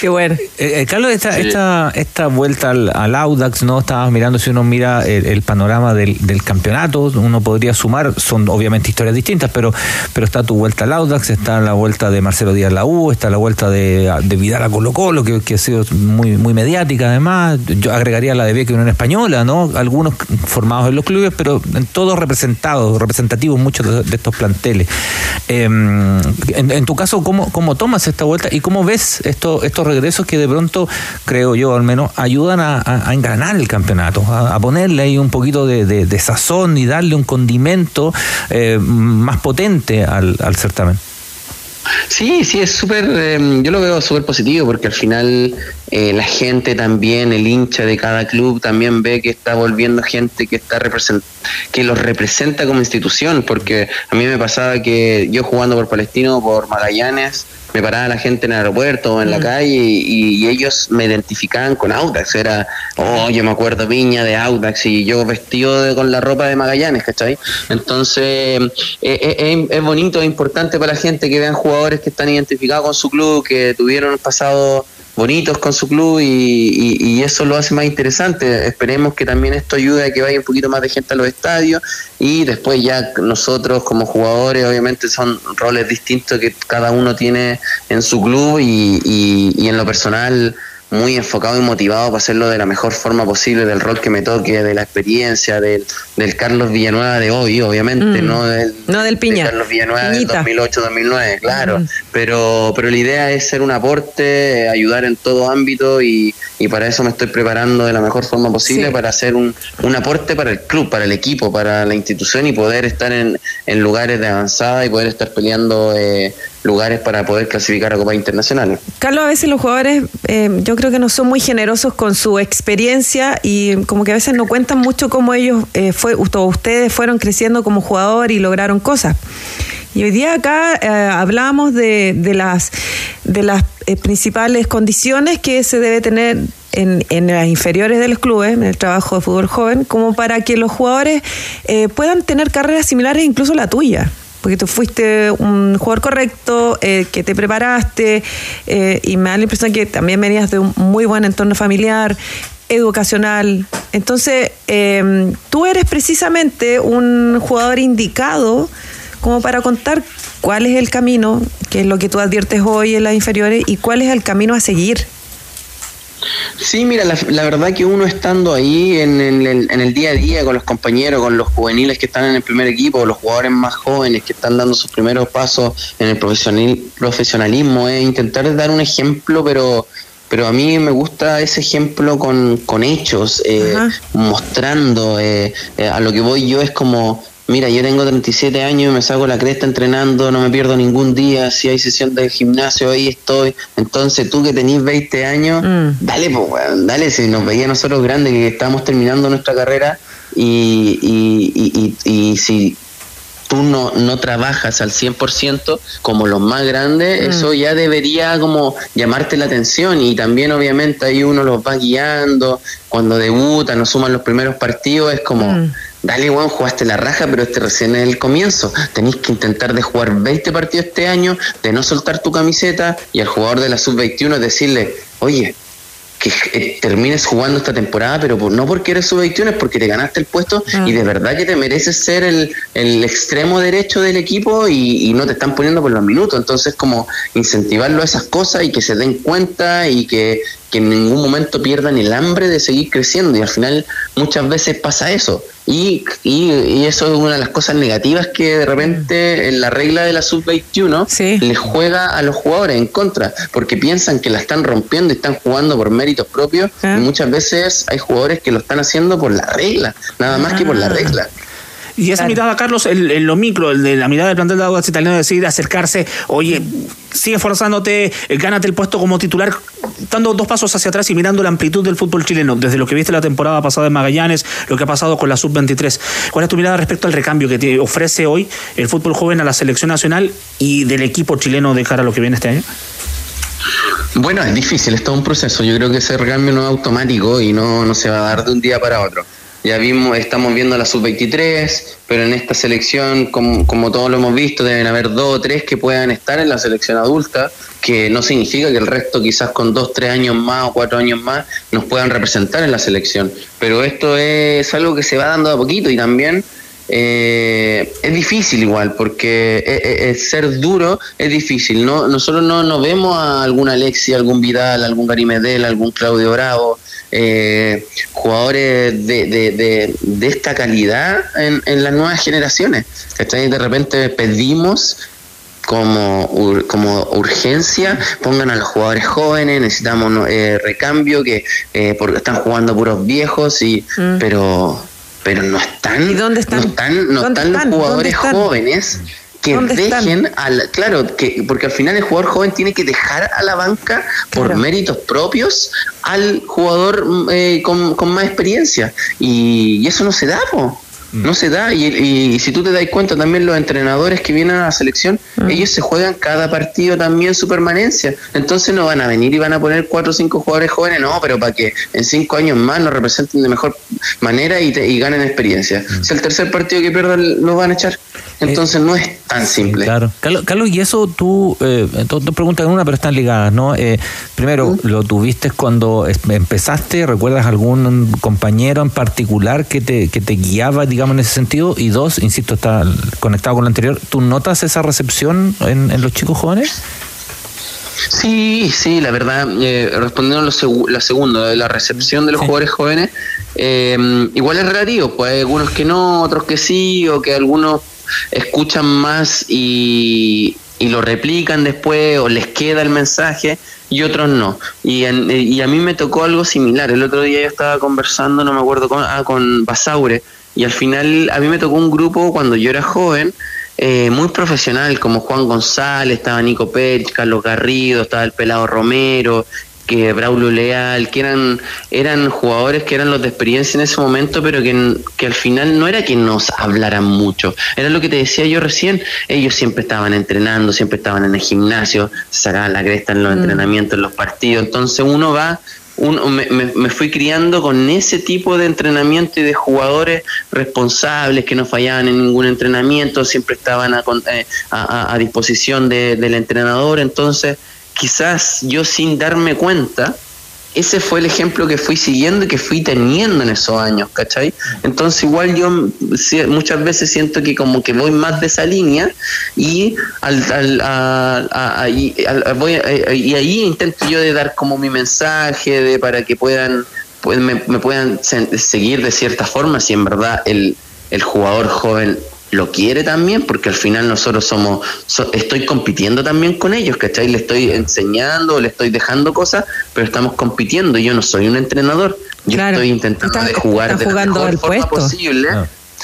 [SPEAKER 13] Qué bueno.
[SPEAKER 14] Eh, eh, Carlos, esta,
[SPEAKER 28] Sí.
[SPEAKER 14] esta, esta vuelta al, al Audax, ¿no? Estabas mirando, si uno mira el, el panorama del, del campeonato, uno podría sumar, son obviamente historias distintas, pero, pero está tu vuelta al Audax, está la vuelta de Marcelo Díaz la U, está la vuelta de, de Vidal a Colo Colo, que, que ha sido muy, muy mediática además. Yo agregaría la de Vieques Unión Española, ¿no? Algunos formados en los clubes, pero en todos representados, representativos muchos de, de estos planteles. Eh, en, en tu caso, ¿cómo, ¿cómo tomas esta vuelta y cómo ves estos estos, regresos que de pronto, creo yo al menos, ayudan a, a- engranar el campeonato, a, ponerle ahí un poquito de, sazón y darle un condimento eh, más potente al, certamen.
[SPEAKER 28] Sí, sí, es súper, eh, yo lo veo súper positivo porque al final eh, la gente también, el hincha de cada club también ve que está volviendo gente que está que los representa como institución, porque a mí me pasaba que yo jugando por Palestino, por Magallanes, me paraba la gente en el aeropuerto o en la calle y, y ellos me identificaban con Audax, era, oh, yo me acuerdo Viña de Audax y yo vestido de- con la ropa de Magallanes, ¿cachai? Entonces, eh, eh, es bonito, es importante para la gente que vean jugadores que están identificados con su club, que tuvieron un pasado bonitos con su club y, y- eso lo hace más interesante. Esperemos que también esto ayude a que vaya un poquito más de gente a los estadios y después ya nosotros como jugadores obviamente son roles distintos que cada uno tiene en su club y- y en lo personal muy enfocado y motivado para hacerlo de la mejor forma posible del rol que me toque, de la experiencia del, del Carlos Villanueva de hoy, obviamente,
[SPEAKER 13] Mm.
[SPEAKER 28] no del,
[SPEAKER 13] No del Piña.
[SPEAKER 28] de Carlos Villanueva
[SPEAKER 13] Piñita.
[SPEAKER 28] del 2008-2009, claro.
[SPEAKER 13] Mm.
[SPEAKER 28] Pero, pero la idea es ser un aporte, ayudar en todo ámbito y, y para eso me estoy preparando de la mejor forma posible
[SPEAKER 13] Sí.
[SPEAKER 28] para hacer un, un aporte para el club, para el equipo, para la institución y poder estar en, en lugares de avanzada y poder estar peleando eh, lugares para poder clasificar a Copas Internacionales.
[SPEAKER 13] Carlos, a veces los jugadores eh, yo creo que no son muy generosos con su experiencia y como que a veces no cuentan mucho cómo ellos, eh, fue, ustedes fueron creciendo como jugador y lograron cosas. Y hoy día acá eh, hablamos de, de las, de las eh, principales condiciones que se debe tener en, en las inferiores de los clubes, en el trabajo de fútbol joven, como para que los jugadores puedan tener carreras similares incluso la tuya. Porque tú fuiste un jugador correcto, eh, que te preparaste, eh, y me da la impresión que también venías de un muy buen entorno familiar, educacional. Entonces, eh, tú eres precisamente un jugador indicado como para contar cuál es el camino, que es lo que tú adviertes hoy en las inferiores, y cuál es el camino a seguir.
[SPEAKER 28] Sí, mira, la, la verdad que uno estando ahí en, en el, en el día a día con los compañeros, con los juveniles que están en el primer equipo, los jugadores más jóvenes que están dando sus primeros pasos en el profesional, profesionalismo, es intentar dar un ejemplo, pero pero a mí me gusta ese ejemplo con, con hechos, eh, mostrando eh, eh, a lo que voy yo es como, mira, yo tengo 37 años, me saco la cresta entrenando, no me pierdo ningún día, si hay sesión de gimnasio, ahí estoy. Entonces tú que tenés 20 años, dale, pues, dale, si nos veía nosotros grandes que estábamos terminando nuestra carrera y, y, y, si tú no, no trabajas al 100% como los más grandes,
[SPEAKER 13] Mm.
[SPEAKER 28] eso ya debería como llamarte la atención y también obviamente ahí uno los va guiando, cuando debutan, nos suman los primeros partidos, es como...
[SPEAKER 13] Mm.
[SPEAKER 28] Dale, weón, jugaste la raja, pero este recién es el comienzo. Tenés que intentar de jugar 20 partidos este año, de no soltar tu camiseta y al jugador de la sub-21 decirle, oye, que eh, termines jugando esta temporada, pero por- no porque eres sub-21, es porque te ganaste el puesto
[SPEAKER 13] Ah.
[SPEAKER 28] y de verdad que te mereces ser el, el extremo derecho del equipo y, y no te están poniendo por los minutos. Entonces, como incentivarlo a esas cosas y que se den cuenta y que, que en ningún momento pierdan el hambre de seguir creciendo. Y al final, muchas veces pasa eso. Y, y, y eso es una de las cosas negativas que de repente en la regla de la sub-21 les juega a los jugadores en contra, porque piensan que la están rompiendo y están jugando por méritos propios. Y muchas veces hay jugadores que lo están haciendo por la regla, nada más que por la regla.
[SPEAKER 1] Y esa mirada, Carlos, en, en lo micro, el de la mirada del plantel de Audax Italiano, decidir acercarse, oye, sigue esforzándote, eh, gánate el puesto como titular, dando dos pasos hacia atrás y mirando la amplitud del fútbol chileno, desde lo que viste la temporada pasada en Magallanes, lo que ha pasado con la Sub-23. ¿Cuál es tu mirada respecto al recambio que te ofrece hoy el fútbol joven a la selección nacional y del equipo chileno de cara a lo que viene este año?
[SPEAKER 28] Bueno, es difícil, es todo un proceso. Yo creo que ese recambio no es automático y no, no se va a dar de un día para otro. Ya vimos, estamos viendo la sub-23, pero en esta selección, como, como todos lo hemos visto, deben haber dos o tres que puedan estar en la selección adulta, que no significa que el resto quizás con dos, tres años más o cuatro años más nos puedan representar en la selección. Pero esto es algo que se va dando a poquito y también eh, es difícil igual, porque eh, eh, eh, ser duro es difícil. No, nosotros no, no vemos a algún Alexi, algún Vidal, algún Gary Medel, algún Claudio Bravo, eh, jugadores de, de, de, de esta calidad en, en las nuevas generaciones. ¿cachai? De repente pedimos como, ur- como urgencia pongan a los jugadores jóvenes, necesitamos eh, recambio, que eh, porque están jugando puros viejos, y
[SPEAKER 13] Mm.
[SPEAKER 28] pero pero no están,
[SPEAKER 13] dónde están?
[SPEAKER 28] no están, no
[SPEAKER 13] ¿Dónde
[SPEAKER 28] están los
[SPEAKER 13] están?
[SPEAKER 28] jugadores jóvenes que dejen al claro que porque al final el jugador joven tiene que dejar a la banca por
[SPEAKER 13] Claro.
[SPEAKER 28] méritos propios al jugador eh, con, con más experiencia y, y eso no se da po. No se da y, y si tú te das cuenta también los entrenadores que vienen a la selección ellos se juegan cada partido también su permanencia. Entonces no van a venir y van a poner cuatro o cinco jugadores jóvenes no pero para que en cinco años más nos representen de mejor manera y, te- y ganen experiencia. Si el tercer partido que pierdan lo van a echar. Entonces no es tan simple.
[SPEAKER 14] Claro. Carlos, Carlos, y eso tú, eh, dos, dos preguntas en una, pero están ligadas, ¿no? Eh, primero, ¿lo tuviste cuando empezaste? ¿Recuerdas algún compañero en particular que te, que te guiaba, digamos, en ese sentido? Y dos, insisto, está conectado con lo anterior, ¿tú notas esa recepción en, en los chicos jóvenes?
[SPEAKER 28] Sí, sí, la verdad, eh, respondiendo a lo, segu- la segunda, de la recepción de los jugadores jóvenes, eh, igual es relativo, pues hay algunos que no, otros que sí, o que algunos escuchan más y, y lo replican después, o les queda el mensaje, y otros no. Y, en- y a mí me tocó algo similar. El otro día yo estaba conversando, no me acuerdo, con, ah, con Basaure, y al final a mí me tocó un grupo cuando yo era joven, eh, muy profesional, como Juan González, estaba Nico Pérez, Carlos Garrido, estaba el Pelado Romero, que Braulio Leal, que eran, eran jugadores que eran los de experiencia en ese momento, pero que, que al final no era que nos hablaran mucho. Era lo que te decía yo recién, ellos siempre estaban entrenando, siempre estaban en el gimnasio, se sacaban la cresta en los
[SPEAKER 13] Mm.
[SPEAKER 28] entrenamientos, en los partidos. Entonces uno va me, me- fui criando con ese tipo de entrenamiento y de jugadores responsables que no fallaban en ningún entrenamiento, siempre estaban a, eh, a disposición de- del entrenador. Entonces, quizás yo sin darme cuenta, ese fue el ejemplo que fui siguiendo y que fui teniendo en esos años, ¿cachai? Entonces igual yo muchas veces siento que como que voy más de esa línea y al, al- al- voy y ahí intento yo de dar como mi mensaje de para que puedan pues, me, me puedan se- seguir de cierta forma si en verdad el, el jugador joven lo quiere también, porque al final nosotros somos, so- estoy compitiendo también con ellos, ¿cachai? Le estoy enseñando, le estoy dejando cosas, pero estamos compitiendo. Yo no soy un entrenador, yo
[SPEAKER 13] Claro.
[SPEAKER 28] estoy intentando de jugar de la mejor forma
[SPEAKER 13] puesto.
[SPEAKER 28] posible.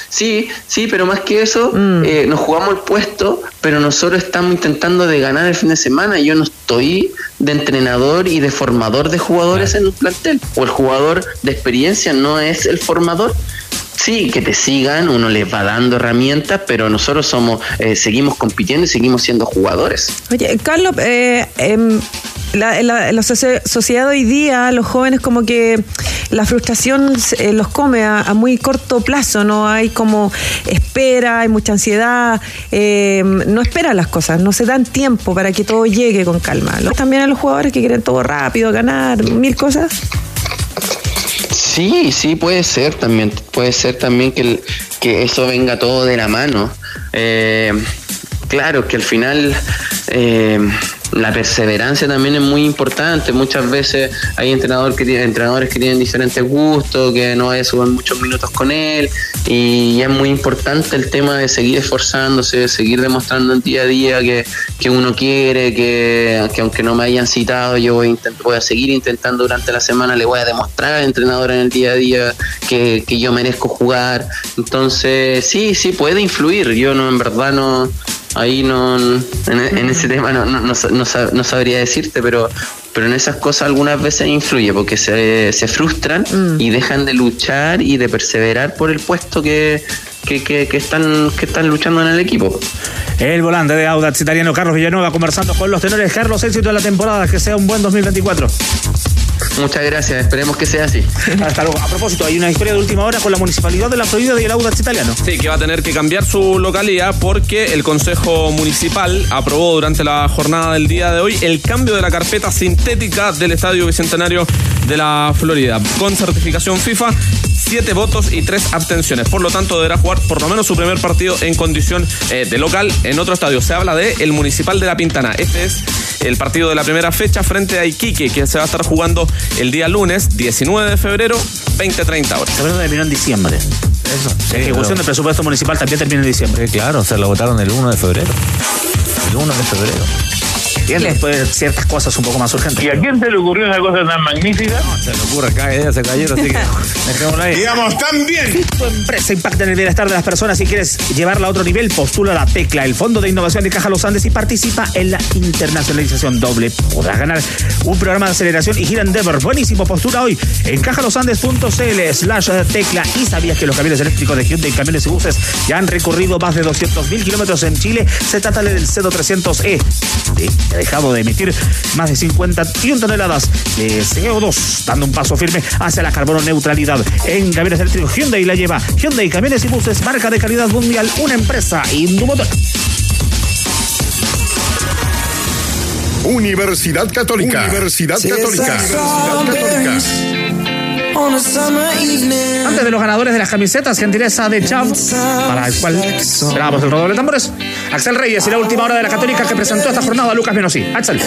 [SPEAKER 28] Sí, sí, pero más que eso, eh, nos jugamos el puesto, pero nosotros estamos intentando de ganar el fin de semana. Yo no estoy de entrenador y de formador de jugadores en un plantel. O el jugador de experiencia no es el formador. Sí, que te sigan, uno les va dando herramientas, pero nosotros somos, eh, seguimos compitiendo y seguimos siendo jugadores.
[SPEAKER 13] Oye, Carlos, eh, em, la, la- la socie- sociedad hoy día, los jóvenes como que la frustración eh, los come a, a muy corto plazo, no hay como espera, hay mucha ansiedad, eh, no esperan las cosas, no se dan tiempo para que todo llegue con calma. También los jugadores que quieren todo rápido, ganar, mil cosas.
[SPEAKER 28] Sí, sí, puede ser también. Puede ser también que, que eso venga todo de la mano. Eh, claro, que al final eh, la perseverancia también es muy importante. Muchas veces hay entrenador que entrenadores que tienen diferentes gustos, que no hay suben muchos minutos con él. Y es muy importante el tema de seguir esforzándose, de seguir demostrando en día a día que, que uno quiere, que, que aunque no me hayan citado, yo voy voy a seguir intentando durante la semana, le voy a demostrar al entrenador en el día a día que, que yo merezco jugar. Entonces, sí, sí, puede influir. Yo no, en verdad no, ahí no, en, en ese tema no, no, no, no sa- no sabría decirte, pero, pero en esas cosas algunas veces influye porque se, se frustran y dejan de luchar y de perseverar por el puesto que, que, que, que están, que están luchando en el equipo.
[SPEAKER 1] El volante de Audax italiano Carlos Villanueva conversando con los tenores. Carlos, éxito de la temporada, que sea un buen 2024.
[SPEAKER 28] Muchas gracias, esperemos que sea así.
[SPEAKER 1] Hasta luego. A propósito, hay una historia de última hora con la Municipalidad de la Florida y el Audax italiano.
[SPEAKER 12] Sí, que va a tener que cambiar su localidad porque el Consejo Municipal aprobó durante la jornada del día de hoy el cambio de la carpeta sintética del Estadio Bicentenario de la Florida. Con certificación FIFA, siete votos y tres abstenciones. Por lo tanto, deberá jugar por lo menos su primer partido en condición eh, de local en otro estadio. Se habla de el Municipal de la Pintana. Este es el partido de la primera fecha frente a Iquique, que se va a estar jugando el día lunes 19 de febrero, 20-30 horas.
[SPEAKER 1] Febrero terminó en diciembre. Eso. La ejecución
[SPEAKER 14] pero-
[SPEAKER 1] del presupuesto municipal también termina en diciembre.
[SPEAKER 14] claro, se lo votaron el 1 de febrero. el 1 de febrero.
[SPEAKER 1] Bien, después ciertas cosas un poco más urgentes.
[SPEAKER 20] ¿Y a quién se le ocurrió una cosa tan magnífica?
[SPEAKER 14] Se le ocurre, cada idea se cayeron, así que dejémoslo ahí.
[SPEAKER 20] Digamos, también.
[SPEAKER 1] Si tu empresa impacta en el bienestar de las personas y quieres llevarla a otro nivel, postula la tecla, el Fondo de Innovación de Caja Los Andes y participa en la internacionalización doble. Podrás ganar un programa de aceleración y gira Endeavor. Buenísimo, postula hoy en cajalosandes.cl slash tecla. ¿Y sabías que los camiones eléctricos de Hyundai, camiones y buses ya han recorrido más de 200.000 kilómetros en Chile? Se trata del C300E. Dejado de emitir más de 51 toneladas de CO2, dando un paso firme hacia la carbono neutralidad. En camiones eléctricos Hyundai la lleva Hyundai Camiones y Buses, marca de calidad mundial, una empresa Indumotor.
[SPEAKER 8] Universidad Católica. Universidad Católica. Universidad Católica.
[SPEAKER 1] Antes de los ganadores de las camisetas, gentileza de Chav, para el cual esperamos el rodeo de tambores, Axel Reyes y la última hora de la Católica que presentó esta jornada Lucas Menosí. Axel.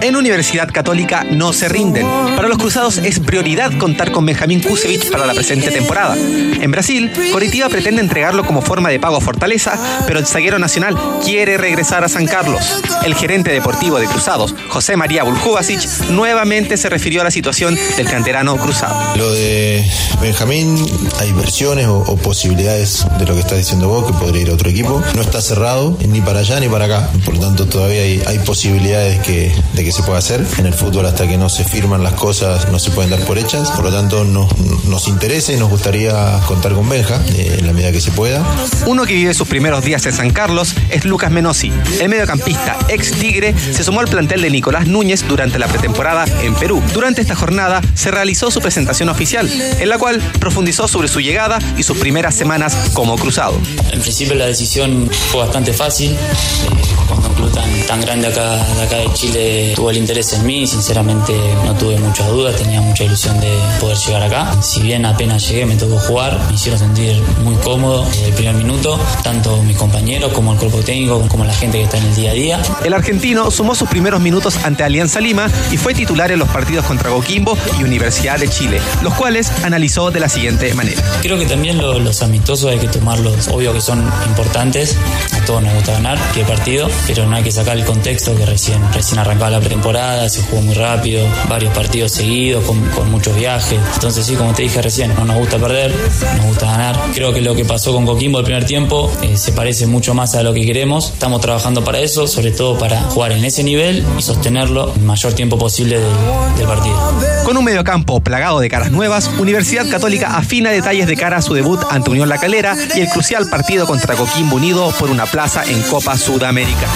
[SPEAKER 29] En Universidad Católica no se rinden. Para los cruzados es prioridad contar con Benjamín Kusevich para la presente temporada. En Brasil, Coritiba pretende entregarlo como forma de pago a Fortaleza, pero el zaguero nacional quiere regresar a San Carlos. El gerente deportivo de Cruzados, José María Buljubasic, nuevamente se refirió a la situación del canterano cruzado.
[SPEAKER 5] Lo de Benjamín, hay versiones o, o posibilidades de lo que estás diciendo vos, que podría ir a otro equipo. No está cerrado ni para allá ni para acá. Por lo tanto, todavía hay, hay posibilidades que, de que se pueda hacer. En el fútbol, hasta que no se firman las cosas, no se pueden dar por hechas. Por lo tanto, nos, nos interesa y nos gustaría contar con Benja eh, en la medida que se pueda.
[SPEAKER 29] Uno que vive sus primeros días en San Carlos es Lucas Menossi. El mediocampista ex Tigre se sumó al plantel de Nicolás Núñez durante la pretemporada en Perú. Durante esta jornada se realizó su presentación oficial, en la cual profundizó sobre su llegada y sus primeras semanas como cruzado.
[SPEAKER 30] En principio la decisión fue bastante fácil. Eh, un club tan, tan grande acá, de acá de Chile tuvo el interés en mí, sinceramente no tuve muchas dudas, tenía mucha ilusión de poder llegar acá. Si bien apenas llegué me tocó jugar, me hicieron sentir muy cómodo desde el primer minuto, tanto mis compañeros como el cuerpo técnico, como la gente que está en el día a día.
[SPEAKER 29] El argentino sumó sus primeros minutos ante Alianza Lima y fue titular en los partidos contra Coquimbo y Universidad de Chile, los cuales analizó de la siguiente manera.
[SPEAKER 30] Creo que también lo- los amistosos hay que tomarlos, obvio que son importantes, a todos nos gusta ganar qué partido, pero no hay que sacar el contexto que recién, recién arrancaba la pretemporada, se jugó muy rápido, varios partidos seguidos, con, con muchos viajes. Entonces sí, como te dije recién, no nos gusta perder, nos gusta ganar. Creo que lo que pasó con Coquimbo el primer tiempo eh, se parece mucho más a lo que queremos. Estamos trabajando para eso, sobre todo para jugar en ese nivel y sostenerlo el mayor tiempo posible del, del partido.
[SPEAKER 29] Con un mediocampo plagado de caras nuevas, Universidad Católica afina detalles de cara a su debut ante Unión La Calera y el crucial partido contra Coquimbo Unido por una plaza en Copa Sudamérica.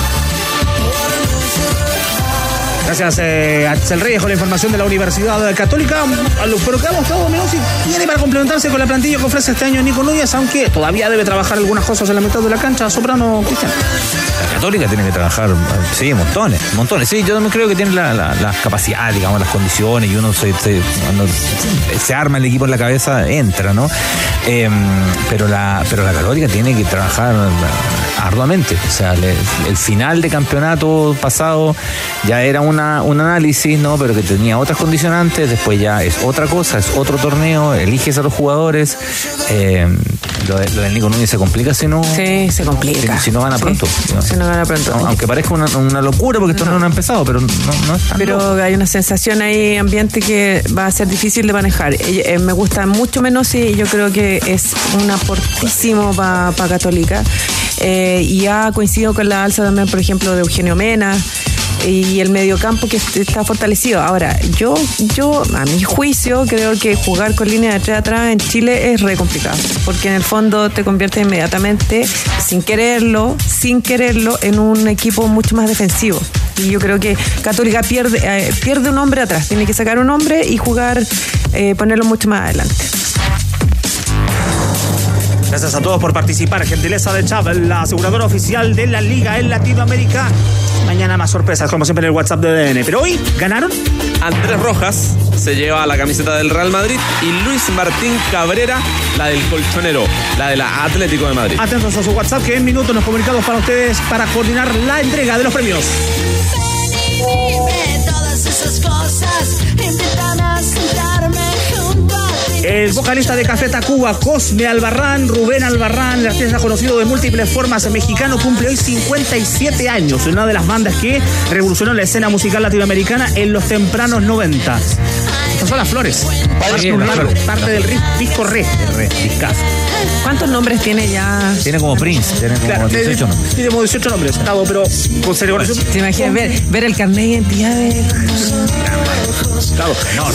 [SPEAKER 1] Gracias, eh, Axel Reyes, con la información de la Universidad Católica. A lo pero que hemos estado menos y tiene para complementarse con la plantilla que ofrece este año Nico Núñez, aunque todavía debe trabajar algunas cosas en la mitad de la cancha. Soprano, Cristian.
[SPEAKER 14] La Católica tiene que trabajar, sí, montones, montones. Sí, yo también creo que tiene la, la, la capacidad, digamos, las condiciones y uno se, se- cuando se arma el equipo en la cabeza, entra, ¿no? Eh, pero, la, pero la Católica tiene que trabajar arduamente. O sea, le- el final de campeonato pasado ya era una, un análisis, ¿no? Pero que tenía otras condicionantes, después ya es otra cosa, es otro torneo, eliges a los jugadores. Eh, lo, de, lo del Nico Núñez se complica si no.
[SPEAKER 13] Sí, se complica.
[SPEAKER 14] Si, si no gana
[SPEAKER 13] Sí.
[SPEAKER 14] pronto.
[SPEAKER 13] Si no pronto.
[SPEAKER 14] Aunque parezca una, una locura porque esto no. ha empezado, pero no, no es tan
[SPEAKER 13] Pero
[SPEAKER 14] loco.
[SPEAKER 13] hay una sensación ahí, ambiente que va a ser difícil de manejar. Eh, me gusta mucho menos y yo creo que es un aportísimo para Católica. Eh, y ha coincidido con la alza también, por ejemplo, de Eugenio Mena y el mediocampo que est- está fortalecido. Ahora, yo, yo, a mi juicio, creo que jugar con línea de tres atrás en Chile es re complicado, porque en el fondo te convierte inmediatamente, sin quererlo, sin quererlo, en un equipo mucho más defensivo. Y yo creo que Católica pierde, eh, pierde un hombre atrás, tiene que sacar un hombre y jugar, eh, ponerlo mucho más adelante.
[SPEAKER 1] Gracias a todos por participar. Gentileza de Chávez, la aseguradora oficial de la Liga en Latinoamérica. Mañana más sorpresas, como siempre en el WhatsApp de DN. Pero hoy ganaron.
[SPEAKER 12] Andrés Rojas se lleva la camiseta del Real Madrid y Luis Martín Cabrera la del colchonero, la de la Atlético de Madrid.
[SPEAKER 1] Atentos a su WhatsApp, que en minutos nos comunicamos para ustedes para coordinar la entrega de los premios.
[SPEAKER 27] Dime todas esas cosas,
[SPEAKER 1] El vocalista de Café Tacuba, Cosme Albarrán, Rubén Albarrán, el artista conocido de múltiples formas mexicano, cumple hoy 57 años. Una de las bandas que revolucionó la escena musical latinoamericana en los tempranos 90. Estas son las flores. Parte, parte del disco re. re discazo.
[SPEAKER 13] ¿Cuántos nombres tiene ya?
[SPEAKER 14] Tiene como Prince, tiene como
[SPEAKER 1] Claro,
[SPEAKER 14] 18 nombres.
[SPEAKER 1] Tiene como 18 nombres, Gustavo, pero con celebración.
[SPEAKER 13] ¿Te imaginas ver, ver el carnet de identidad de...
[SPEAKER 1] Claro, no.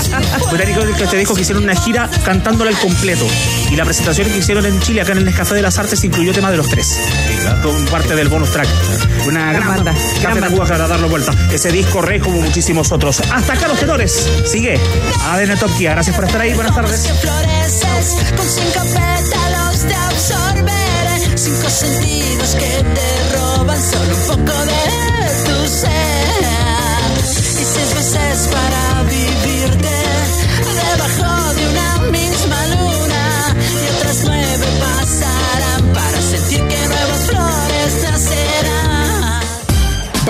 [SPEAKER 1] Que te dijo que hicieron una gira cantándola al completo. Y la presentación que hicieron en Chile, acá en el Nescafé de las Artes, incluyó tema de los tres. Con parte del bonus track. Una gran, banda. Café Tacuba para darlo vuelta. Ese disco re como muchísimos otros. Hasta acá los tenores. Sigue. ADN Top Gear. Gracias por estar ahí. Buenas tardes.
[SPEAKER 31] Sentidos que te